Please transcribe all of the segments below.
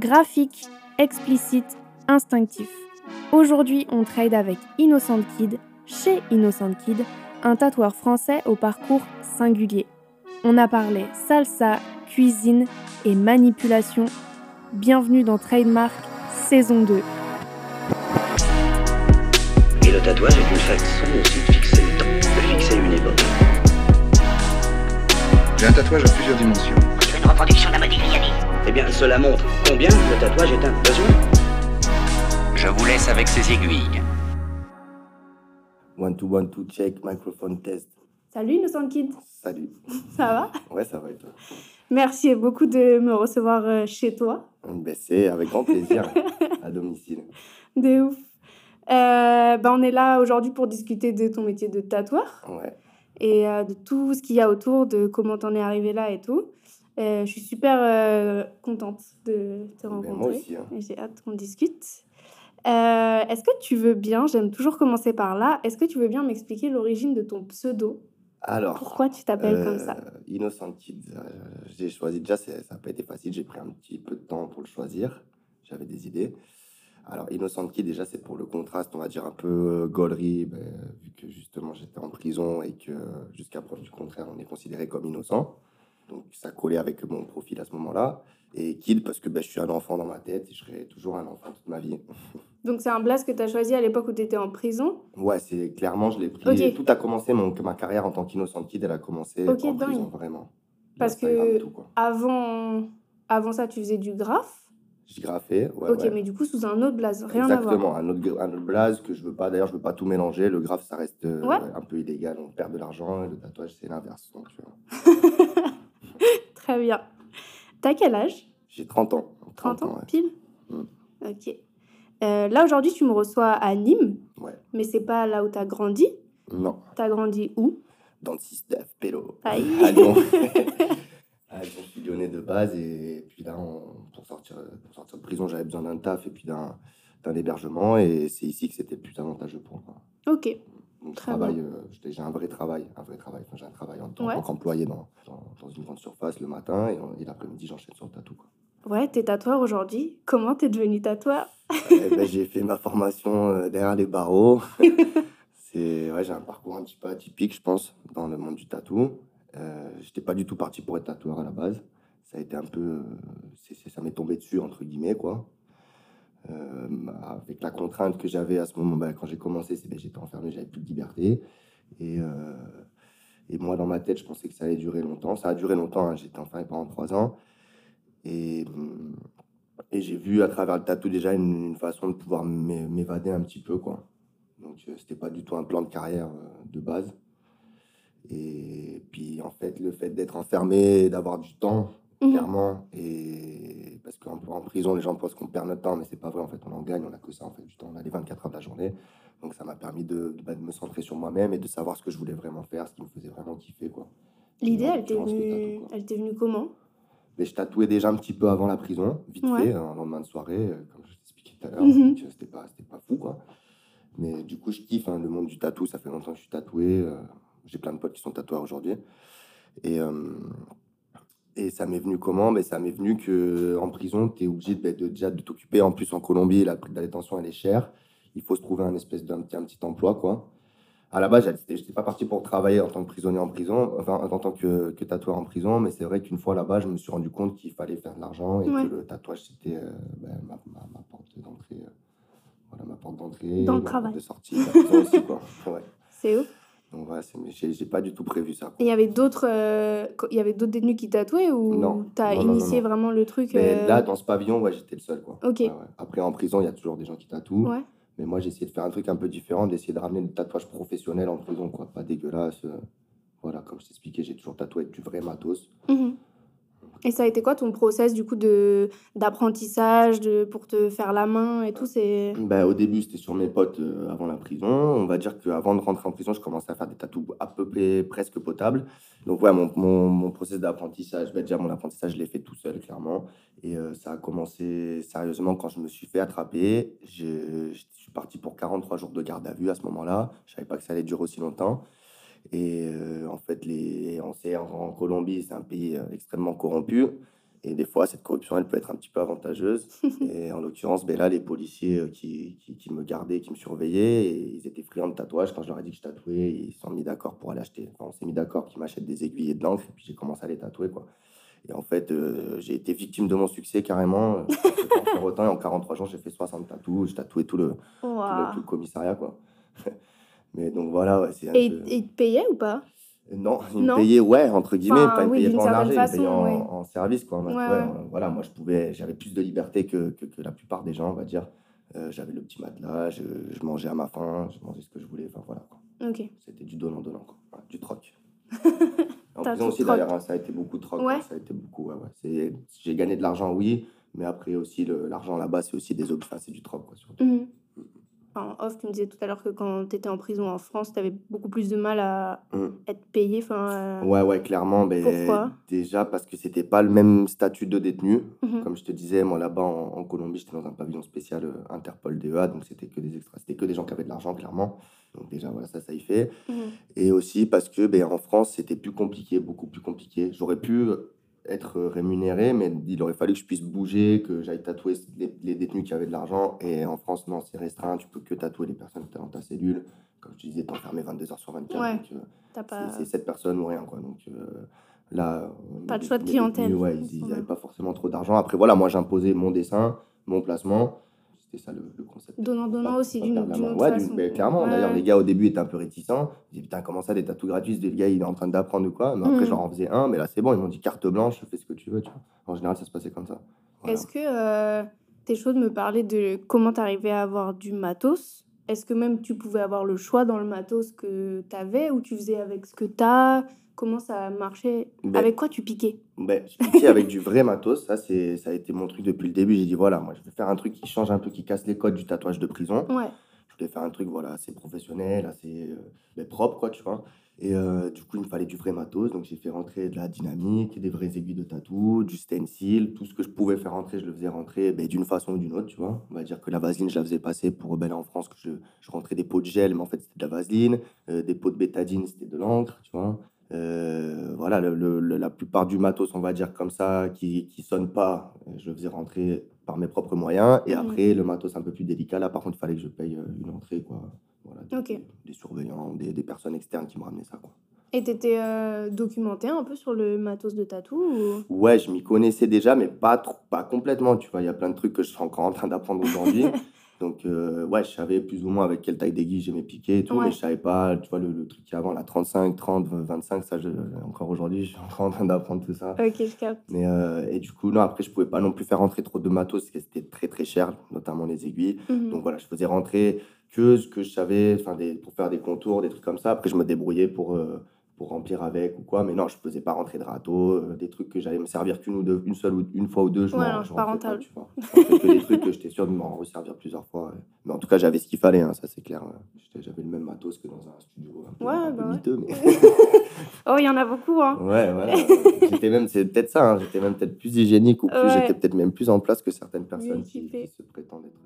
Graphique, explicite, instinctif. Aujourd'hui, on trade avec Innocent Kid, chez Innocent Kid, un tatoueur français au parcours singulier. On a parlé salsa, cuisine et manipulation. Bienvenue dans Trademark saison 2. Et le tatouage est une façon aussi de fixer le temps, de fixer une époque. J'ai un tatouage à plusieurs dimensions. Je une reproduction d'un Modigliani. Eh bien, cela montre combien le tatouage est un besoin. Je vous laisse avec ces aiguilles. One to one to check, microphone test. Salut Innocent Kid, Salut. ça va? Ouais, ça va et toi? Merci beaucoup de me recevoir euh, chez toi. ben, C'est avec grand plaisir, à domicile. De ouf. Euh, bah, on est là aujourd'hui pour discuter de ton métier de tatoueur Ouais. et euh, de tout ce qu'il y a autour, de comment t'en es arrivé là et tout. Euh, je suis super euh, contente de te rencontrer. moi aussi. hein. J'ai hâte qu'on discute. Euh, Est-ce que tu veux bien, j'aime toujours commencer par là, est-ce que tu veux bien m'expliquer l'origine de ton pseudo? Alors, Pourquoi tu t'appelles comme ça? Innocent Kids, euh, j'ai choisi déjà, ça n'a pas été facile, j'ai pris un petit peu de temps pour le choisir. J'avais des idées. Alors, Innocent Kid, déjà, c'est pour le contraste, on va dire un peu gaulerie, ben, vu que justement j'étais en prison et que jusqu'à preuve du contraire, on est considéré comme innocent. Donc, ça collait avec mon profil à ce moment-là. Et Kid, parce que ben, je suis un enfant dans ma tête et je serai toujours un enfant toute ma vie. Donc c'est un blaze que tu as choisi à l'époque où tu étais en prison? Ouais, c'est clairement, je l'ai pris. Tout a commencé, mon, ma carrière en tant qu'Innocent Kid, elle a commencé Ok, en dingue. prison, vraiment. Parce que- tout. Avant, avant ça, tu faisais du graphe? J'ai graffé, ouais, ok, ouais. mais du coup sous un autre blaze, rien Exactement, à voir. un autre, un autre blaze que je veux pas. D'ailleurs, je veux pas tout mélanger. Le graphe, ça reste euh, un peu illégal. On perd de l'argent et le tatouage, c'est l'inverse. Donc, tu vois. Très bien. T'as quel âge? J'ai 30 ans. 30 ans, ouais. pile Mm. Ok. Euh, là aujourd'hui, tu me reçois à Nîmes, Ouais. mais c'est pas là où t'as grandi? Non, T'as grandi où? Dans le 6-9, pélo. Aïe. À Lyon. À Lyon, de base. Et puis là, on- pour, sortir, pour sortir de prison, j'avais besoin d'un taf et puis d'un hébergement. Et c'est ici que c'était plus avantageux pour moi. Ok. Travaille, euh, j'ai un vrai travail, un vrai travail. Enfin, j'ai un travail en tant Ouais. qu'employé dans, dans, dans une grande surface le matin et, et l'après-midi, j'enchaîne sur le tatou. quoi. Ouais, t'es tatoueur aujourd'hui. Comment t'es devenu tatoueur? Ben, j'ai fait ma formation euh, derrière les barreaux. C'est, ouais, j'ai un parcours un petit peu atypique, je pense, dans le monde du tatou. Euh, j'étais pas du tout parti pour être tatoueur à la base. Ça a été un peu, ça m'est tombé dessus entre guillemets quoi. Euh, avec la contrainte que j'avais à ce moment, ben, quand j'ai commencé, c'est ben, j'étais enfermé, j'avais plus de liberté. Et, euh, et moi, dans ma tête, je pensais que ça allait durer longtemps. Ça a duré longtemps. hein. J'étais enfermé pendant trois ans. Et, hum, et j'ai vu à travers le tatou déjà une, une façon de pouvoir m'é- m'évader un petit peu, quoi. Donc, euh, c'était pas du tout un plan de carrière euh, de base. Et puis, en fait, le fait d'être enfermé, d'avoir du temps, Mhm. clairement, et parce qu'en en prison, les gens pensent qu'on perd notre temps, mais c'est pas vrai, en fait, on en gagne, on a que ça, en fait, du temps, on a les 24 heures de la journée. Donc, ça m'a permis de, de- bah, de me centrer sur moi-même et de savoir ce que je voulais vraiment faire, ce qui me faisait vraiment kiffer, quoi. L'idée, elle t'est venue, elle t'est venue comment? Mais je tatouais déjà un petit peu avant la prison, vite Ouais. fait, un lendemain de soirée, euh, comme je t'expliquais tout à l'heure. Donc, euh, C'était pas, c'était pas fou, quoi. Mais du coup, je kiffe hein, le monde du tatou. Ça fait longtemps que je suis tatoué. euh, J'ai plein de potes qui sont tatoueurs aujourd'hui. Et, euh, et ça m'est venu comment? Ben, Ça m'est venu que en prison, tu es obligé de, de- déjà de t'occuper. En plus, en Colombie, la, la détention, elle est chère. Il faut se trouver un espèce d'un petit, un petit emploi, quoi. À la base, j'étais j'étais pas parti pour travailler en tant que prisonnier en prison, enfin en tant que, que tatoueur en prison, mais c'est vrai qu'une fois là-bas, je me suis rendu compte qu'il fallait faire de l'argent et Ouais. que le tatouage c'était euh, ben, ma, ma- ma porte d'entrée, euh, voilà ma porte d'entrée, Dans le travail. de sortie. C'est ouf. Donc voilà, j'ai pas du tout prévu ça. Et il y avait d'autres, euh, il y avait d'autres détenus qui tatouaient ou Non. t'as Non, non, non, initié vraiment le truc euh, là, dans ce pavillon, ouais, j'étais le seul quoi. Ok. Ouais, ouais. Après en prison, il y a toujours des gens qui tatouent. Ouais. Mais moi, j'ai essayé de faire un truc un peu différent, d'essayer de ramener le tatouage professionnel en prison, quoi. Pas dégueulasse. euh, Voilà, comme je t'expliquais, j'ai toujours tatoué avec du vrai matos. Mhm. Et ça a été quoi ton process du coup d'apprentissage pour te faire la main et tout Ben, au début, c'était sur mes potes euh, avant la prison. On va dire qu'avant de rentrer en prison, je commençais à faire des tatous à peu près presque potables. Donc, ouais, mon, mon, mon process d'apprentissage, ben, déjà, mon apprentissage, je l'ai fait tout seul, clairement. Et euh, ça a commencé sérieusement quand je me suis fait attraper. Je, je suis parti pour 43 jours de garde à vue à ce moment-là. Je savais pas que ça allait durer aussi longtemps. Et euh, en fait, les, on sait, en, en Colombie, c'est un pays euh, extrêmement corrompu. Et des fois, cette corruption, elle peut être un petit peu avantageuse. et en l'occurrence, ben là, les policiers euh, qui, qui, qui me gardaient, qui me surveillaient, et ils étaient friands de tatouage. Quand je leur ai dit que je tatouais, ils se sont mis d'accord pour aller acheter. Enfin, on s'est mis d'accord qu'ils m'achètent des aiguilles et de l'encre, et puis j'ai commencé à les tatouer, quoi. Et en fait, euh, j'ai été victime de mon succès carrément. Je en autant, et en 43 jours, j'ai fait 60 tatous. J'ai tatoué tout le, tout le, tout le commissariat, quoi. Mais donc voilà, ouais, c'est un Et peu- et ils te payaient ou pas? Non, ils me payaient, ouais, entre guillemets, Enfin, pas, oui, payaient pas en argent, ils me payaient façon, en, ouais. en service, quoi. Ouais, ouais, voilà, moi, je pouvais, j'avais plus de liberté que, que, que la plupart des gens, on va dire. Euh, j'avais le petit matelas, je, je mangeais à ma faim, je mangeais ce que je voulais, enfin voilà. quoi. Ok. C'était du donnant-donnant, quoi. Du troc. en prison aussi, d'ailleurs, hein, ça a été beaucoup de troc. Hein, Ça a été beaucoup, ouais, J'ai gagné de l'argent, oui, mais après aussi, l'argent là-bas, c'est aussi des objets, enfin, c'est du troc, quoi, surtout. Mhm. En off, tu me disais tout à l'heure que quand tu étais en prison en France, tu avais beaucoup plus de mal à Mhm. être payé. Enfin, euh, Ouais, ouais, clairement. Ben, Pourquoi? Déjà parce que c'était pas le même statut de détenu. Mhm. Comme je te disais, moi là-bas en, en Colombie, j'étais dans un pavillon spécial euh, Interpol DEA, donc c'était que des extras, c'était que des gens qui avaient de l'argent, clairement. Donc déjà, voilà, ça, ça y fait. Mhm. Et aussi parce que ben, en France, c'était plus compliqué, beaucoup plus compliqué. J'aurais pu être rémunéré, mais il aurait fallu que je puisse bouger, que j'aille tatouer les, les détenus qui avaient de l'argent. Et en France, non, c'est restreint. Tu peux que tatouer les personnes qui sont dans ta cellule. Comme je te disais, t'es enfermé 22 heures sur 24. Ouais. euh, c'est- pas. cette personne ou rien, quoi. Donc euh, là. euh, Pas de choix de clientèle. Ouais, ils n'avaient pas forcément trop d'argent. Après, voilà, moi j'imposais mon dessin, mon placement. C'était ça le, le concept. Donnant, donnant aussi, d'une autre Ouais, façon. mais clairement, Ouais. d'ailleurs, les gars au début étaient un peu réticents. Ils disaient, putain, comment ça, des tatous gratuits Le gars, il est en train d'apprendre ou quoi? Mais après, Mhm. je leur en faisais un, mais là, c'est bon, ils m'ont dit carte blanche, fais ce que tu veux, tu vois. En général, ça se passait comme ça. Voilà. Est-ce que euh, t'es chaud de me parler de comment t'arrivais à avoir du matos? Est-ce que même tu pouvais avoir le choix dans le matos que t'avais ou tu faisais avec ce que t'as? Comment ça marchait? Ben, Avec quoi tu piquais? Ben, je piquais avec du vrai matos, ça, c'est, ça a été mon truc depuis le début. J'ai dit, voilà, moi, je vais faire un truc qui change un peu, qui casse les codes du tatouage de prison. Ouais. Je voulais faire un truc, voilà, assez professionnel, assez euh, ben, propre, quoi, tu vois. Et euh, du coup, il me fallait du vrai matos, donc j'ai fait rentrer de la dynamique, des vraies aiguilles de tatou, du stencil, tout ce que je pouvais faire rentrer, je le faisais rentrer ben, d'une façon ou d'une autre, tu vois. On va dire que la vaseline, je la faisais passer pour, ben en France, que je, je rentrais des pots de gel, mais en fait, c'était de la vaseline, euh, des pots de bétadine, c'était de l'encre, tu vois. Euh, voilà, le- le- le- la plupart du matos, on va dire comme ça, qui qui sonne pas, je faisais rentrer par mes propres moyens. Et Mhm. après, le matos un peu plus délicat, là, par contre, il fallait que je paye euh, une entrée, quoi. Voilà, des, surveillants, des, des personnes externes qui me ramenaient ça, quoi. Et t'étais euh, documenté un peu sur le matos de tatou ou... Ouais, je m'y connaissais déjà, mais pas, trop, pas complètement, tu vois. Il y a plein de trucs que je suis encore en train d'apprendre aujourd'hui. Donc, euh, ouais, je savais plus ou moins avec quelle taille d'aiguille j'aimais piquer et tout, Ouais. mais je savais pas, tu vois, le, le truc qui avant, la 35, 30, 25, ça, je, encore aujourd'hui, je suis encore en train d'apprendre tout ça. Ok, je capte. Mais, euh, et du coup, non, après, je pouvais pas non plus faire rentrer trop de matos, parce que c'était très, très cher, notamment les aiguilles. Mhm. Donc voilà, je faisais rentrer que ce que je savais, enfin, pour faire des contours, des trucs comme ça. Après, je me débrouillais pour, euh, pour remplir avec ou quoi. Mais non, je faisais pas rentrer de râteau, euh, des trucs que j'allais me servir qu'une ou deux, une seule ou une fois ou deux. Je Ouais, non, je pas rentable. tu vois. Je rentrais que des trucs que j'étais sûr de m'en resservir plusieurs fois. ouais. Mais en tout cas, j'avais ce qu'il fallait, hein, ça c'est clair. J'étais- J'avais le même matos que dans un studio un peu, Ouais, un bah ouais. miteux, mais. Oh, il y en a beaucoup, hein Ouais, voilà. j'étais même, c'est peut-être ça, hein, j'étais même peut-être plus hygiénique ou plus, j'étais peut-être même plus en place que certaines personnes qui se prétendent être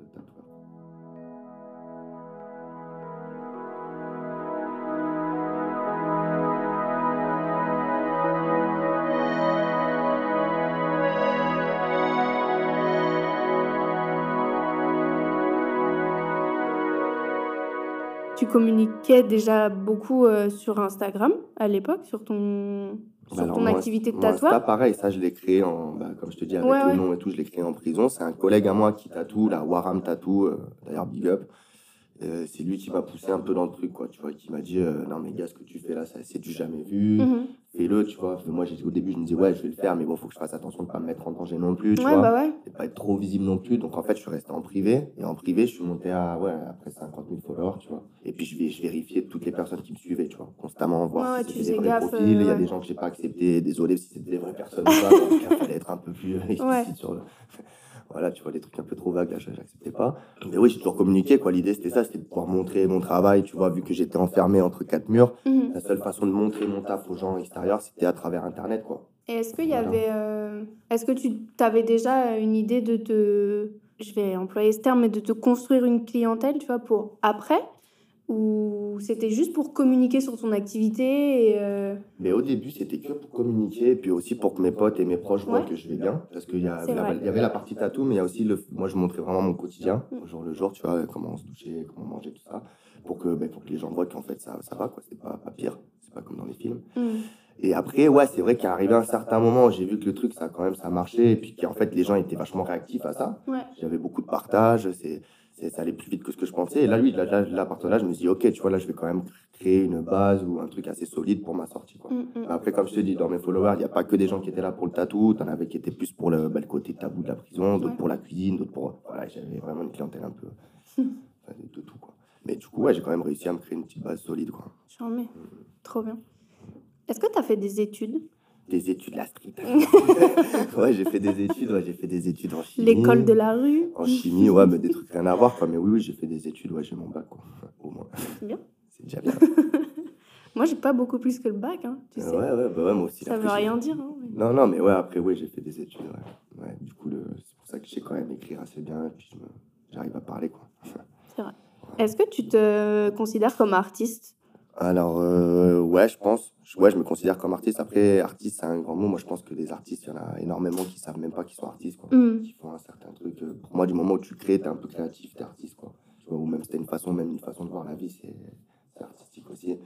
Tu communiquais déjà beaucoup euh, sur Instagram à l'époque, sur ton, sur Bah alors, ton moi, activité de tatouage Insta, pareil, ça je l'ai créé en, bah, comme je te dis, avec Ouais, le ouais. nom et tout, je l'ai créé en prison. C'est un collègue à moi qui tatoue, la Warham Tattoo, euh, d'ailleurs big up. Euh, c'est lui qui m'a poussé un peu dans le truc, quoi, tu vois, qui m'a dit, euh, non mais gars, ce que tu fais là, ça, c'est du jamais vu. Mhm. Fais-le, tu vois. Moi, j'ai- au début, je me disais, ouais, je vais le faire, mais bon, faut que je fasse attention de pas me mettre en danger non plus, tu Ouais, vois. bah ouais. Et pas être trop visible non plus. Donc, en fait, je suis resté en privé. Et en privé, je suis monté à, ouais, après 50 000 followers, tu vois. Et puis, je, vérifiais toutes les personnes qui me suivaient, tu vois, constamment, voir Ouais, si c'était des vrais gaffe, profils. Il y euh, a ouais. des gens que j'ai pas acceptés. Désolé si c'était des vraies personnes ou pas. cas, il fallait être un peu plus explicite Ouais. sur le. Voilà, tu vois, des trucs un peu trop vagues, là, j'acceptais pas. Mais oui, j'ai toujours communiqué, quoi. L'idée, c'était ça, c'était de pouvoir montrer mon travail, tu vois, vu que j'étais enfermé entre quatre murs. Mhm. La seule façon de montrer mon taf aux gens extérieurs, c'était à travers Internet, quoi. Et est-ce qu'il y Voilà. avait. euh, Est-ce que tu avais déjà une idée de te. Je vais employer ce terme, mais de te construire une clientèle, tu vois, pour après? Ou c'était juste pour communiquer sur ton activité et, euh, Mais au début, c'était que pour communiquer, et puis aussi pour que mes potes et mes proches voient Ouais. que je vais bien. Parce qu'il y, y avait la partie tatou, mais il y a aussi le. Moi, je montrais vraiment mon quotidien, Mm. au jour le jour, tu vois, comment on se douchait, comment on mangeait, tout ça. Pour que, ben, pour que les gens voient qu'en fait, ça, ça va, quoi. C'est pas, pas pire. C'est pas comme dans les films. hmm, Et après, ouais, c'est vrai qu'à arrivé un certain moment, j'ai vu que le truc, ça quand même, ça marchait, et puis qu'en fait, les gens étaient vachement réactifs à ça. Ouais. J'avais beaucoup de partage, c'est- ça allait plus vite que ce que je pensais. Et là, lui, là, là, là, à partir de là, je me suis dit, ok, tu vois, là, je vais quand même créer une base ou un truc assez solide pour ma sortie, quoi. hmm, hmm. Après, comme je te dis, dans mes followers, il n'y a pas que des gens qui étaient là pour le tatou. T'en avais qui étaient plus pour le, bah, le côté tabou de la prison, d'autres Ouais. pour la cuisine, d'autres pour. Voilà, j'avais vraiment une clientèle un peu. enfin, de, tout, quoi. Mais du coup, ouais, j'ai quand même réussi à me créer une petite base solide, quoi. J'en mets. Trop bien. Est-ce que tu as fait des études? Des études, la street. ouais, j'ai fait des études, ouais, j'ai fait des études en chimie. L'école de la rue En chimie, ouais, mais des trucs rien à voir, quoi. Mais oui, oui, j'ai fait des études, ouais, j'ai mon bac, quoi. Au moins. C'est bien. C'est déjà bien. Moi, j'ai pas beaucoup plus que le bac, hein, tu sais. ouais, ouais, bah ouais, moi aussi. Ça veut j'ai- rien dire. hein, mais- Non, non, mais ouais, après, oui, j'ai fait des études, ouais. Ouais, du coup, le... c'est pour ça que je sais quand même écrire assez bien, et puis me- j'arrive à parler, quoi. Est-ce que tu te considères comme artiste? Alors, euh, ouais, je pense. Ouais, je me considère comme artiste. Après, artiste, c'est un grand mot. Moi, je pense que des artistes, il y en a énormément qui savent même pas qu'ils sont artistes, quoi. Hmm. Qui font un certain truc. Euh, Pour moi, du moment où tu crées, t'es un peu créatif, t'es artiste, quoi. Tu vois, ou même c'était une façon, même une façon de voir la vie, c'est artistique aussi.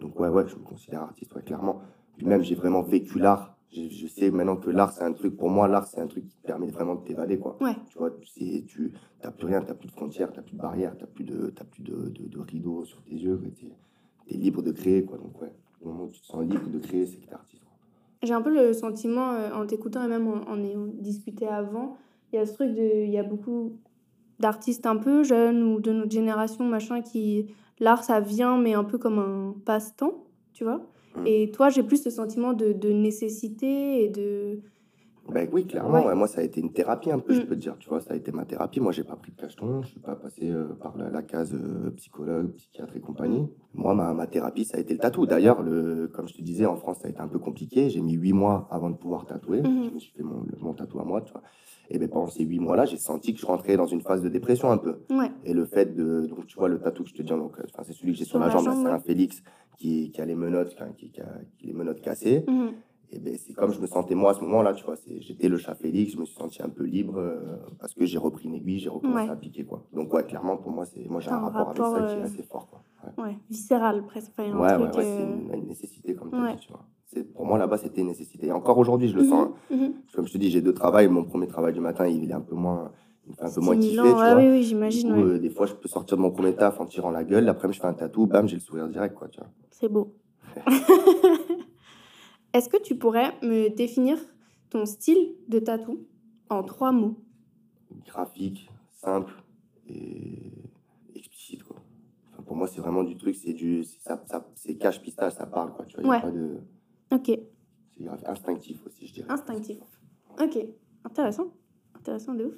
Donc, ouais, ouais, je me considère artiste, ouais, clairement. Puis même, j'ai vraiment vécu l'art. Je, je sais maintenant que l'art, c'est un truc, pour moi, l'art, c'est un truc qui te permet vraiment de t'évader, quoi. Ouais. Tu vois, tu tu n'as plus rien, tu n'as plus de frontières, tu n'as plus de barrières, tu n'as plus, de, plus de, de, de rideaux sur tes yeux. Es, libre de créer, quoi. Donc, ouais, au moment où tu te sens libre de créer, c'est que tu es artiste. J'ai un peu le sentiment, euh, en t'écoutant et même en, en ayant discuté avant, il y a ce truc de. Il y a beaucoup d'artistes un peu jeunes ou de notre génération, machin, qui. L'art, ça vient, mais un peu comme un passe-temps, tu vois. Mm. Et toi, j'ai plus ce sentiment de, de nécessité et de. Ben oui, clairement, Ouais. moi, ça a été une thérapie un peu, je Mm. peux te dire. Tu vois, ça a été ma thérapie. Moi, j'ai pas pris de cacheton, je suis pas passé euh, par la, la case euh, psychologue, psychiatre et compagnie. Moi, ma, ma thérapie, ça a été le tatou. D'ailleurs, le, comme je te disais, en France, ça a été un peu compliqué. J'ai mis huit mois avant de pouvoir tatouer. Mhm. Je me suis fait mon, mon tatou à moi, tu vois. Et ben, pendant ces huit mois-là, j'ai senti que je rentrais dans une phase de dépression un peu. Ouais. Et le fait de. Donc, tu vois, le tatou que je te dis, donc, c'est celui que j'ai sur, Sur la jambe, là, c'est un Félix qui, qui a les menottes, qui, qui a, qui a les menottes cassées. Mhm. Et ben, c'est comme je me sentais moi à ce moment-là, tu vois. c'est- J'étais le chat Félix, je me suis senti un peu libre euh, parce que j'ai repris une aiguille, j'ai recommencé Ouais. à piquer, quoi. Donc, ouais, clairement, pour moi, c'est moi j'ai un un rapport, rapport, avec ça qui euh, est assez fort, quoi. Ouais, Ouais. Viscéral, presque. Enfin, ouais, ouais, ouais, c'est euh, une, une nécessité, comme tu Ouais. as dit, tu vois. C'est- Pour moi, là-bas, c'était une nécessité. Et encore aujourd'hui, je le sens. hein. Mhm, mhm. Comme je te dis, j'ai deux travails. Mon premier travail du matin, il est un peu moins, il fait un peu moins kiffer, tu vois. oui, oui, j'imagine. ouais. euh, des fois, je peux sortir de mon premier taf en tirant la gueule. L'après-midi, je fais un tatou, bam, j'ai le sourire direct, quoi, tu vois. C'est beau. Est-ce que tu pourrais me définir ton style de tatou en trois mots? Graphique, simple et explicite quoi. Enfin, pour moi c'est vraiment du truc, c'est du ça, ça- c'est cache pistache, ça parle quoi, tu vois, y a Ouais. pas de Ok, c'est grave instinctif aussi je dirais. instinctif. Ok, intéressant. Intéressant de ouf.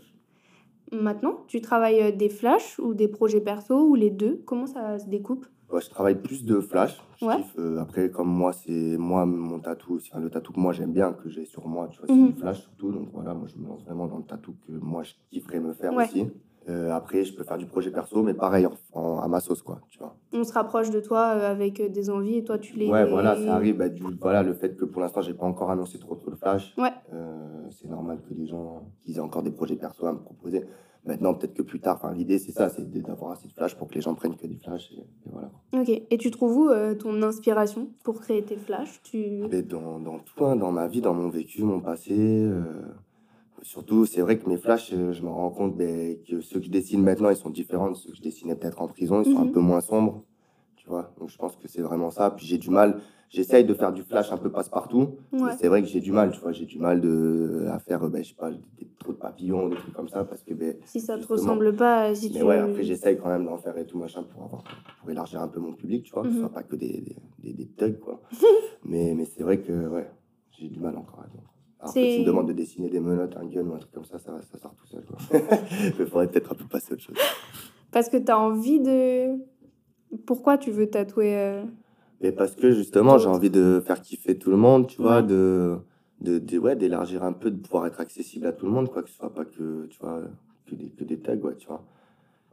Maintenant, tu travailles euh, des flashs ou des projets perso ou les deux? Comment ça se découpe? Ouais, je travaille plus de flash, je Ouais. kiffe, euh, après comme moi c'est moi mon tatou, enfin, le tatou que moi j'aime bien que j'ai sur moi, tu vois, c'est Mhm. du flash surtout donc voilà, moi je me lance vraiment dans le tatou que moi je kifferais me faire Ouais. aussi. Euh, après je peux faire du projet perso mais pareil en, en- à ma sauce quoi, tu vois. On se rapproche de toi euh, avec des envies et toi tu les. Ouais, voilà, ça arrive. Bah, du, voilà, le fait que pour l'instant, j'ai pas encore annoncé trop trop de flash. Ouais. Euh, c'est normal que les gens qu'ils aient encore des projets perso à me proposer. Maintenant, peut-être que plus tard, enfin, l'idée c'est ça, c'est d'avoir assez de flash pour que les gens prennent que du flash. Et, et voilà. Ok, et tu trouves où euh, ton inspiration pour créer tes flashs? Tu... Mais dans, dans tout, hein, dans ma vie, dans mon vécu, mon passé. euh, surtout, c'est vrai que mes flashs, euh, je me rends compte ben, que ceux que je dessine maintenant, ils sont différents de ceux que je dessinais peut-être en prison. Ils sont un Mhm. peu moins sombres. Tu vois, donc je pense que c'est vraiment ça. Puis j'ai du mal. J'essaye de faire du flash un peu passe-partout. Ouais. Mais C'est vrai que j'ai du mal, tu vois, j'ai du mal de, à faire, euh, ben, je sais pas, des, trop de papillons, des trucs comme ça, parce que, ben, Si ça te ressemble pas, si mais tu. ouais, après j'essaye quand même d'en faire et tout machin pour avoir, pour élargir un peu mon public, tu vois, que ce Mhm. soit pas que des, des, des, des thugs, quoi. mais, mais c'est vrai que, ouais, j'ai du mal encore à dire. Alors que tu me demandes de dessiner des menottes, un gun ou un truc comme ça, ça, ça sort tout seul, quoi. Mais faudrait peut-être un peu passer à autre chose. Parce que tu as envie de. Pourquoi tu veux tatouer euh, parce que justement, j'ai envie de faire kiffer tout le monde, tu vois, de, de, de- ouais, d'élargir un peu, de pouvoir être accessible à tout le monde, quoi, que ce soit pas que, tu vois, que des, que des tags, ouais, tu vois.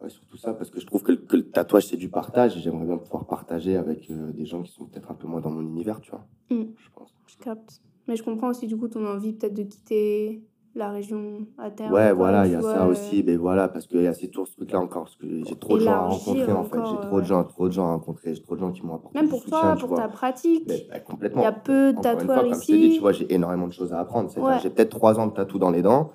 Ouais, surtout ça, parce que je trouve que, le- que le tatouage, c'est du partage, et j'aimerais bien pouvoir partager avec euh, des gens qui sont peut-être un peu moins dans mon univers, tu vois. Mm. Je pense. Je capte. Mais je comprends aussi du coup ton envie peut-être de quitter la région à terme. Ouais, voilà, il y a vois, ça euh, aussi, mais voilà, parce qu'il y a ces tours, ce truc-là encore, parce que j'ai trop de gens à rencontrer, en fait. J'ai trop de gens, trop de gens à rencontrer, j'ai trop de gens qui m'ont apporté Même pour soutien, toi, pour vois. ta pratique. Mais, bah, complètement. Il y a peu de tatoueurs comme je te dis, ici. tu vois, j'ai énormément de choses à apprendre. Ouais. J'ai peut-être trois ans de tatou dans les dents.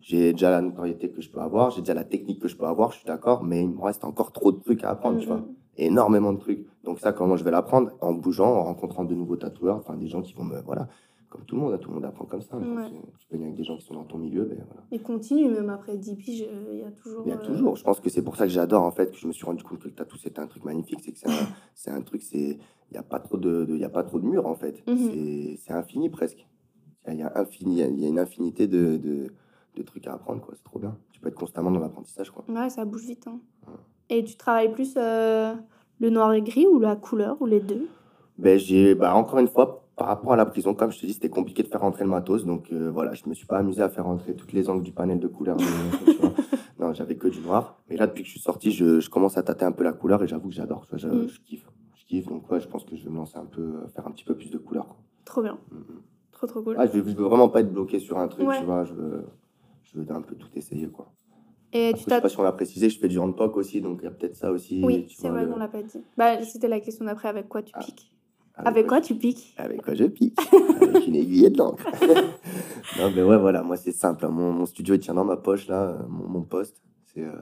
J'ai déjà la notoriété que je peux avoir, j'ai déjà la technique que je peux avoir, je suis d'accord, mais il me reste encore trop de trucs à apprendre, tu Mm, vois. mm. Énormément de trucs. Donc ça, comment je vais l'apprendre? En bougeant, en rencontrant de nouveaux tatoueurs, enfin des gens qui vont me... Voilà, comme tout le monde, hein, tout le monde apprend comme ça. Ouais. c'est- Tu peux venir avec des gens qui sont dans ton milieu, ben voilà. Et continue, même après 10 piges, euh, il y a toujours. Il y a euh, toujours. Je pense que c'est pour ça que j'adore, en fait, que je me suis rendu compte que le tatou, c'était un truc magnifique. C'est que c'est un, c'est un truc, c'est... Il n'y a, pas trop de, de- y a pas trop de murs, en fait. Mhm. C'est- C'est infini, presque. Il y a, infini, y a une infinité de, de, de trucs à apprendre, quoi. C'est trop bien. Tu peux être constamment dans l'apprentissage, quoi. Ouais, ça bouge vite. hein. Ouais. Et tu travailles plus euh, le noir et gris ou la couleur ou les deux? Ben, j'ai, bah, encore une fois, par rapport à la prison, comme je te dis, c'était compliqué de faire rentrer le matos. Donc euh, voilà, je me suis pas amusé à faire rentrer toutes les angles du panel de couleurs. tu vois. non, j'avais que du noir. Mais là, depuis que je suis sorti, je, je commence à tâter un peu la couleur et j'avoue que j'adore. Je, Mm. je kiffe. Je kiffe. Donc ouais, je pense que je vais me lancer un peu, euh, faire un petit peu plus de couleurs. quoi. Trop bien. Mm, mm. Trop, trop cool. Ah, je, veux, je veux vraiment pas être bloqué sur un truc, Ouais. tu vois. Je veux, je veux un peu tout essayer, quoi. Et Après, tu je sais pas si on l'a précisé, je fais du handpock aussi, donc il y a peut-être ça aussi. Oui, c'est vrai le- qu'on l'a pas dit. Bah, c'était la question d'après avec quoi tu Ah, piques? Avec quoi tu piques? Avec quoi je pique? Avec une aiguille et de l'encre. non, mais ouais, voilà, moi c'est simple. hein. Mon, mon studio il tient dans ma poche là, euh, mon, mon poste. C'est euh,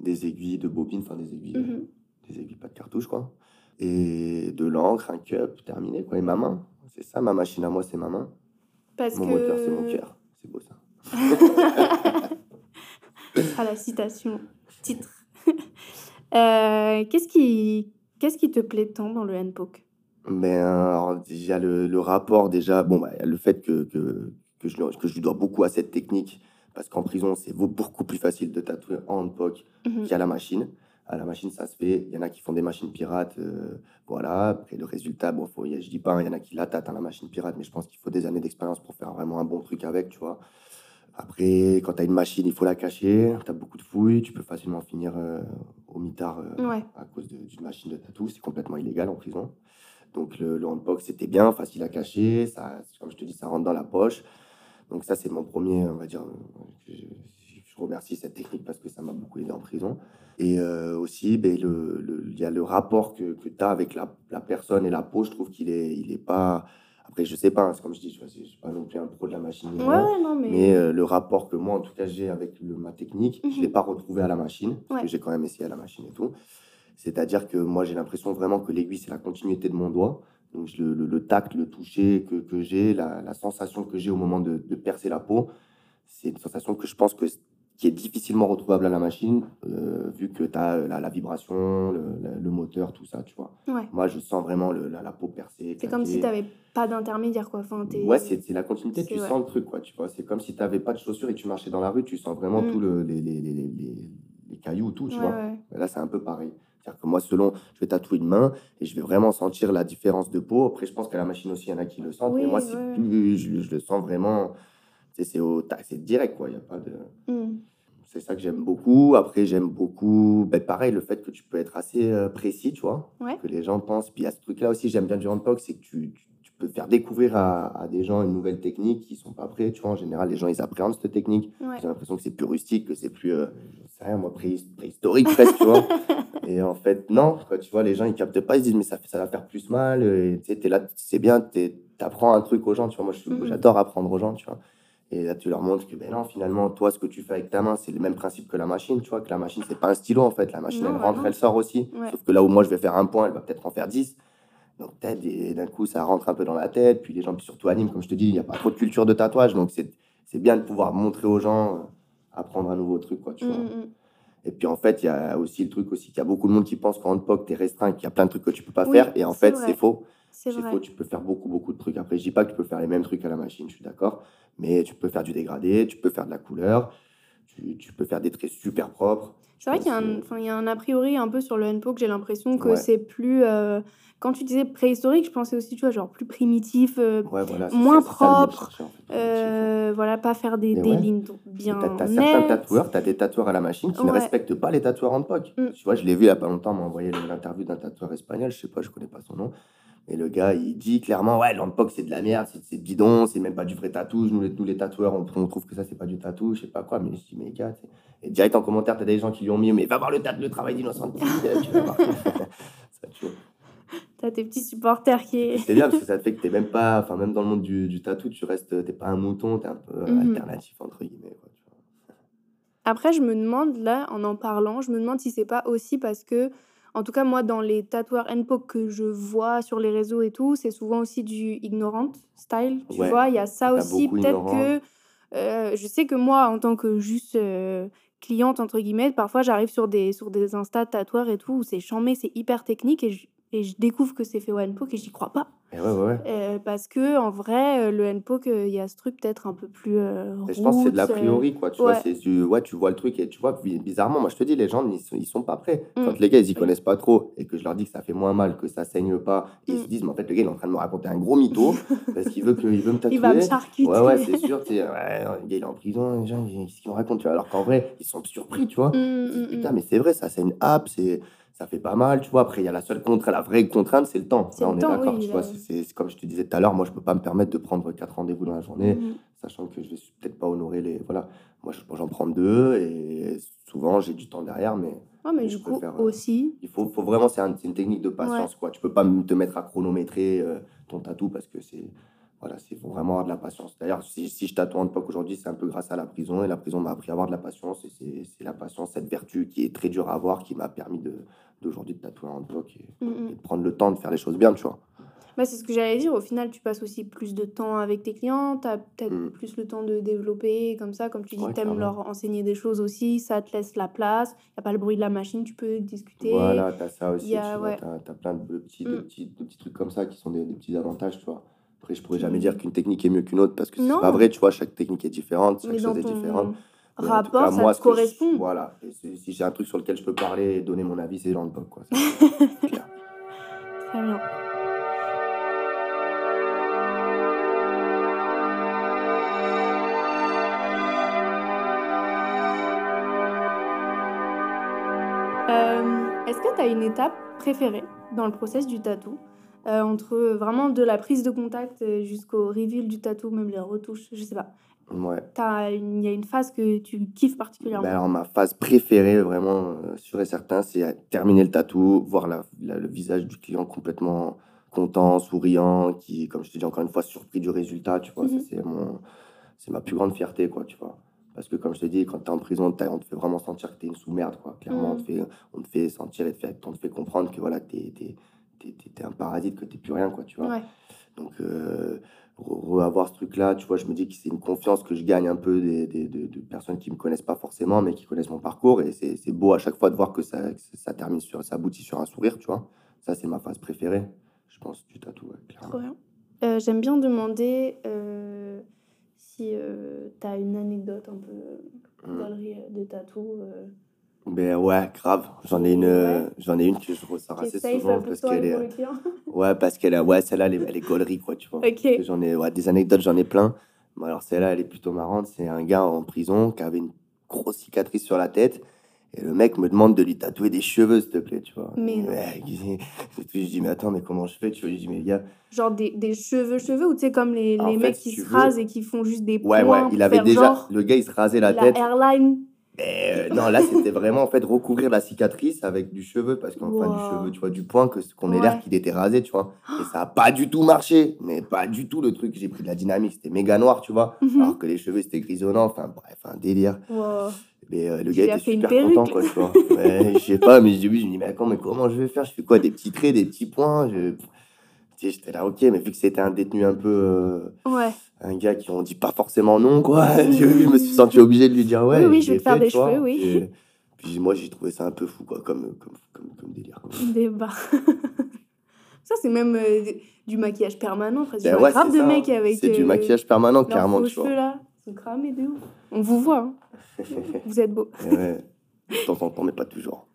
des aiguilles de bobine, enfin des aiguilles, Mhm. des aiguilles, pas de cartouche quoi. Et de l'encre, un cup, terminé quoi. Et ma main, c'est ça, ma machine à moi, c'est ma main. Parce mon que. moteur, c'est mon cœur. C'est beau ça. Ah, la citation. Titre. Euh, Qu'est-ce qui... Qu'est-ce qui te plaît tant dans le handpoke Mais euh, alors, déjà, le, le rapport, déjà, bon, bah, le fait que, que, que, je, lui- que je lui dois beaucoup à cette technique, parce qu'en prison, c'est beau- beaucoup plus facile de tatouer en handpoke Mhm. qu'à la machine. À la machine, ça se fait. Il y en a qui font des machines pirates, euh, voilà. Après, le résultat, bon, faut, je dis pas, hein, il y en a qui la tâtent, hein, la machine pirate, mais je pense qu'il faut des années d'expérience pour faire vraiment un bon truc avec, tu vois. Après, quand tu as une machine, il faut la cacher. Tu as beaucoup de fouilles. Tu peux facilement finir euh, au mitard euh, Ouais. à cause d'une machine de tatou. C'est complètement illégal en prison. Donc, le, le handpoke, c'était bien, facile à cacher. Ça, comme je te dis, ça rentre dans la poche. Donc, ça, c'est mon premier, on va dire. Je, je remercie cette technique parce que ça m'a beaucoup aidé en prison. Et euh, aussi, ben, le- le- il y a le rapport que, que tu as avec la, la personne et la peau. Je trouve qu'il est, il est pas. Après, je sais pas, hein, c'est comme je dis, je ne suis pas non plus un pro de la machine. ni Ouais, rien. ouais, non, mais. Mais euh, le rapport que moi, en tout cas, j'ai avec le- ma technique, je ne Mhm. l'ai pas retrouvé à la machine, parce Ouais. que j'ai quand même essayé à la machine et tout. C'est-à-dire que moi, j'ai l'impression vraiment que l'aiguille, c'est la continuité de mon doigt. Donc, le, le- le tact, le toucher que, que j'ai, la, la sensation que j'ai au moment de, de percer la peau, c'est une sensation que je pense que qui est difficilement retrouvable à la machine, euh, vu que tu as la, la vibration, le, moteur, tout ça, tu vois. Ouais. Moi, je sens vraiment la, la peau percée. C'est comme si claquer. t'avais pas d'intermédiaire, quoi. Enfin, Ouais, c'est la continuité, tu sens le truc, quoi, tu vois. C'est comme si tu n'avais pas de chaussures et que tu marchais dans la rue, tu sens vraiment Mm. tous le, les, les, les, les, cailloux, tout, tu Ouais, vois. Là, c'est un peu pareil. C'est-à-dire que moi, selon, je vais tatouer une main et je vais vraiment sentir la différence de peau. Après, je pense qu'à la machine aussi, il y en a qui le sentent, mais moi, ouais, plus, je, je le sens vraiment, c'est direct, quoi. Il a pas de... Mm. C'est ça que j'aime beaucoup. Après, j'aime beaucoup, ben, pareil, le fait que tu peux être assez euh, précis, tu vois, Ouais. que les gens pensent. Puis à ce truc-là aussi, j'aime bien du handpoke, c'est que tu, tu, peux faire découvrir à, à des gens une nouvelle technique qui sont pas prêts, tu vois. En général, les gens, ils appréhendent cette technique. Ouais. Ils ont l'impression que c'est plus rustique, que c'est plus, euh, sais rien, moi, pré- préhistorique presque, tu vois. Et en fait, non, quoi, tu vois, les gens, ils captent pas, ils se disent, mais ça, fait- ça va faire plus mal. Et tu sais, là, c'est bien, t'apprends un truc aux gens, tu vois. Moi, Mhm. j'adore apprendre aux gens, tu vois. Et là, tu leur montres que, ben non, finalement, toi, ce que tu fais avec ta main, c'est le même principe que la machine, tu vois, que la machine, c'est pas un stylo, en fait. La machine, Non, elle rentre, elle sort aussi. Ouais. Sauf que là où moi, je vais faire un point, elle va peut-être en faire 10. Donc, peut-être, et d'un coup, ça rentre un peu dans la tête. Puis les gens, puis surtout animent, comme je te dis, il n'y a pas trop de culture de tatouage. Donc, c'est c'est bien de pouvoir montrer aux gens, euh, apprendre un nouveau truc, quoi, tu Mm, vois. mm, mm. Et puis en fait, il y a aussi le truc aussi qu'il y a beaucoup de monde qui pense qu'en handpoke, tu es restreint, qu'il y a plein de trucs que tu peux pas Oui, faire. Et en fait, c'est faux. C'est faux, tu peux faire beaucoup, beaucoup de trucs. Après, je dis pas que tu peux faire les mêmes trucs à la machine, je suis d'accord. Mais tu peux faire du dégradé, tu peux faire de la couleur, tu, tu peux faire des traits super propres. C'est vrai qu'il y, a un- y a un a priori un peu sur le N-Poke, j'ai l'impression que Ouais. c'est plus. euh, quand tu disais préhistorique, je pensais aussi, tu vois, genre plus primitif, euh, Ouais, voilà, c'est- Moins ça propre, cherchais, en fait. euh, voilà, pas faire des, des ouais. lignes bien T'as t'as certains tatoueurs, t'as des tatoueurs à la machine qui ne respectent pas les tatoueurs en POC. Mm. Tu vois, je l'ai vu il y a pas longtemps, on m'a envoyé l'interview d'un tatoueur espagnol, je sais pas, je connais pas son nom. Et le gars, il dit clairement, ouais, l'handpoke, c'est de la merde, c'est bidon, c'est même pas du vrai tatou. Nous, les, nous, les tatoueurs, on, on trouve que ça, c'est pas du tatou, je sais pas quoi. Mais je dis, mais gars, et direct en commentaire, t'as des gens qui lui ont mis, mais va voir le, le travail d'innocent. Ça, tu vois. T'as tes petits supporters qui. C'est bien parce que ça te fait que t'es même pas, enfin, même dans le monde du, du tatou, tu restes, t'es pas un mouton, t'es un peu euh, Mhm. alternatif, entre guillemets. Quoi, tu vois. Après, je me demande, là, en en parlant, je me demande si c'est pas aussi parce que, en tout cas, moi, dans les tatoueurs N-Poke que je vois sur les réseaux et tout, c'est souvent aussi du ignorant style. Tu Ouais, vois, il y a ça aussi. Peut-être que. euh, je sais que moi, en tant que juste euh, cliente, entre guillemets, parfois j'arrive sur des, sur des Insta tatoueurs et tout, où c'est chambé, c'est hyper technique et je, et je découvre que c'est fait au N-Poke et j'y crois pas. Et ouais, ouais, ouais. Euh, parce que, en vrai, euh, le euh, il y a ce truc peut-être un peu plus. euh, je pense que c'est de l'a priori, quoi. Tu vois, c'est du- ouais, tu vois le truc et tu vois, bi- bizarrement, moi je te dis, les gens, ils sont, ils sont pas prêts. Mm. Quand les gars, ils y connaissent pas trop et que je leur dis que ça fait moins mal, que ça saigne pas, et ils Mm. se disent, mais en fait, le gars, il est en train de me raconter un gros mytho parce qu'il veut, que, il veut me tatouer. Il va me charcuter. Ouais, ouais, c'est sûr. tu sais, ouais, le gars, il est en prison, les gens, ils- qu'est-ce qu'ils me racontent, tu vois. Alors qu'en vrai, ils sont surpris, tu vois. Mm, Ils se disent, mm, putain, mm. mais c'est vrai, ça, une app, c'est. Ça fait pas mal, tu vois. Après, il y a la seule contrainte, la vraie contrainte, c'est le temps. Le on est d'accord, oui, tu vois. c'est- comme je te disais tout à l'heure, moi, je peux pas me permettre de prendre quatre rendez-vous dans la journée Mm. sachant que je vais peut-être pas honorer les. Voilà, moi je- j'en prends deux et souvent j'ai du temps derrière, mais Ouais, mais je du coup, faire, euh, aussi. il faut, faut vraiment, c'est un- c'est une technique de patience quoi. Tu peux pas te mettre à chronométrer euh, ton tatou parce que c'est. Voilà, il faut vraiment avoir de la patience. D'ailleurs, si, si je tatoue en époque aujourd'hui, c'est un peu grâce à la prison et la prison m'a appris à avoir de la patience et c'est la patience, cette vertu qui est très dure à avoir qui m'a permis d'aujourd'hui de tatouer en et, Mm, mm. et de prendre le temps de faire les choses bien, tu vois. Bah, c'est ce que j'allais dire. Au final, tu passes aussi plus de temps avec tes clients. Tu as peut-être Mm. plus le temps de développer. Comme ça, comme tu dis, Ouais, tu aimes leur enseigner des choses aussi. Ça te laisse la place. Il n'y a pas le bruit de la machine. Tu peux discuter. Voilà, t'as ça aussi, il y a- tu vois, t'as, t'as plein de petits, de, petits, de petits trucs comme ça qui sont des, des petits avantages, tu vois. Après, je pourrais jamais dire qu'une technique est mieux qu'une autre parce que c'est pas vrai, tu vois, chaque technique est différente, chaque Mais chose est différente. Mais rapport, cas, ça moi, te je- correspond. voilà, et si j'ai un truc sur lequel je peux parler et donner mon avis, c'est dans le pop, quoi. Très bien. Euh, Est-ce que tu as une étape préférée dans le process du tatou? Euh, entre vraiment de la prise de contact euh, jusqu'au reveal du tatou, même les retouches, je sais pas. Ouais. Il y a une phase que tu kiffes particulièrement. Ben alors, ma phase préférée, vraiment, euh, sûr et certain, c'est terminer le tatou, voir la- la- le visage du client complètement content, souriant, qui, comme je te dis encore une fois, surpris du résultat, tu vois. Mhm. Ça, c'est ma plus grande fierté, quoi, tu vois. Parce que, comme je te dis, quand tu es en prison, on te fait vraiment sentir que tu es une sous-merde, quoi. Clairement, on, te fait, on te fait sentir et te fait, on te fait comprendre que, voilà, tu es, un parasite, que tu plus rien, quoi, tu vois. Ouais. Donc, euh, re- re-avoir ce truc-là, tu vois, je me dis que c'est une confiance que je gagne un peu des, des- de, de personnes qui me connaissent pas forcément, mais qui connaissent mon parcours. Et c'est beau à chaque fois de voir que ça, que ça termine sur, ça aboutit sur un sourire, tu vois. Ça, c'est ma phase préférée, je pense, du tatou, ouais, clairement. Trop bien. Euh, J'aime bien demander euh, si tu as une anecdote un peu Mm. galerie de tatou. Euh, Ben ouais, grave. J'en ai une, euh, j'en ai une que je ressors assez souvent parce qu'elle est, client. ouais, parce qu'elle est, ouais, celle-là, elle est, elle est gaulerie, quoi, tu vois. J'en ai ouais, des anecdotes, j'en ai plein. Bon, alors celle-là, elle est plutôt marrante. C'est un gars en prison qui avait une grosse cicatrice sur la tête. Et le mec me demande de lui tatouer des cheveux, s'il te plaît, tu vois. Mais. Ouais, je dis, mais attends, mais comment je fais Tu vois, je dis, mais gars. Genre des, des cheveux, cheveux, ou tu sais, comme les, les mecs qui se veux- rasent et qui font juste des Ouais, ouais, points il avait déjà. genre Le gars, il se rasait la la tête. airline. Mais, euh, non, là, c'était vraiment, en fait, recouvrir la cicatrice avec du cheveu. Parce qu'enfin, Wow. du cheveu, tu vois, du point, que- qu'on ait l'air qu'il était rasé, tu vois. Et ça a pas du tout marché. Mais pas du tout le truc. J'ai pris de la dynamique. C'était méga noir, tu vois. Mhm. Alors que les cheveux, c'était grisonnant. Enfin, bref, un délire. Wow. Mais euh, le gars était super content, quoi, tu vois. Je sais pas, mais je dis oui, je me dis, mais attends, mais comment je vais faire? Je fais quoi? Des petits traits, des petits points je... J'étais là, ok, mais vu que c'était un détenu un peu. euh, Ouais. un gars qui on dit pas forcément non, quoi. je me suis senti obligé de lui dire ouais. Oui, oui, je vais te faire des cheveux, oui. Et puis moi, j'ai trouvé ça un peu fou, quoi, comme, comme, comme, comme délire. quoi. Débat. Ça, c'est même euh, du maquillage permanent. Presque. Ben ouais, grave de mecs avec. C'est du euh, maquillage permanent, clairement, tu vois. cheveux, là. sont cramés de ouf. On vous voit, hein. vous êtes beau. Ouais, de temps en temps, mais pas toujours.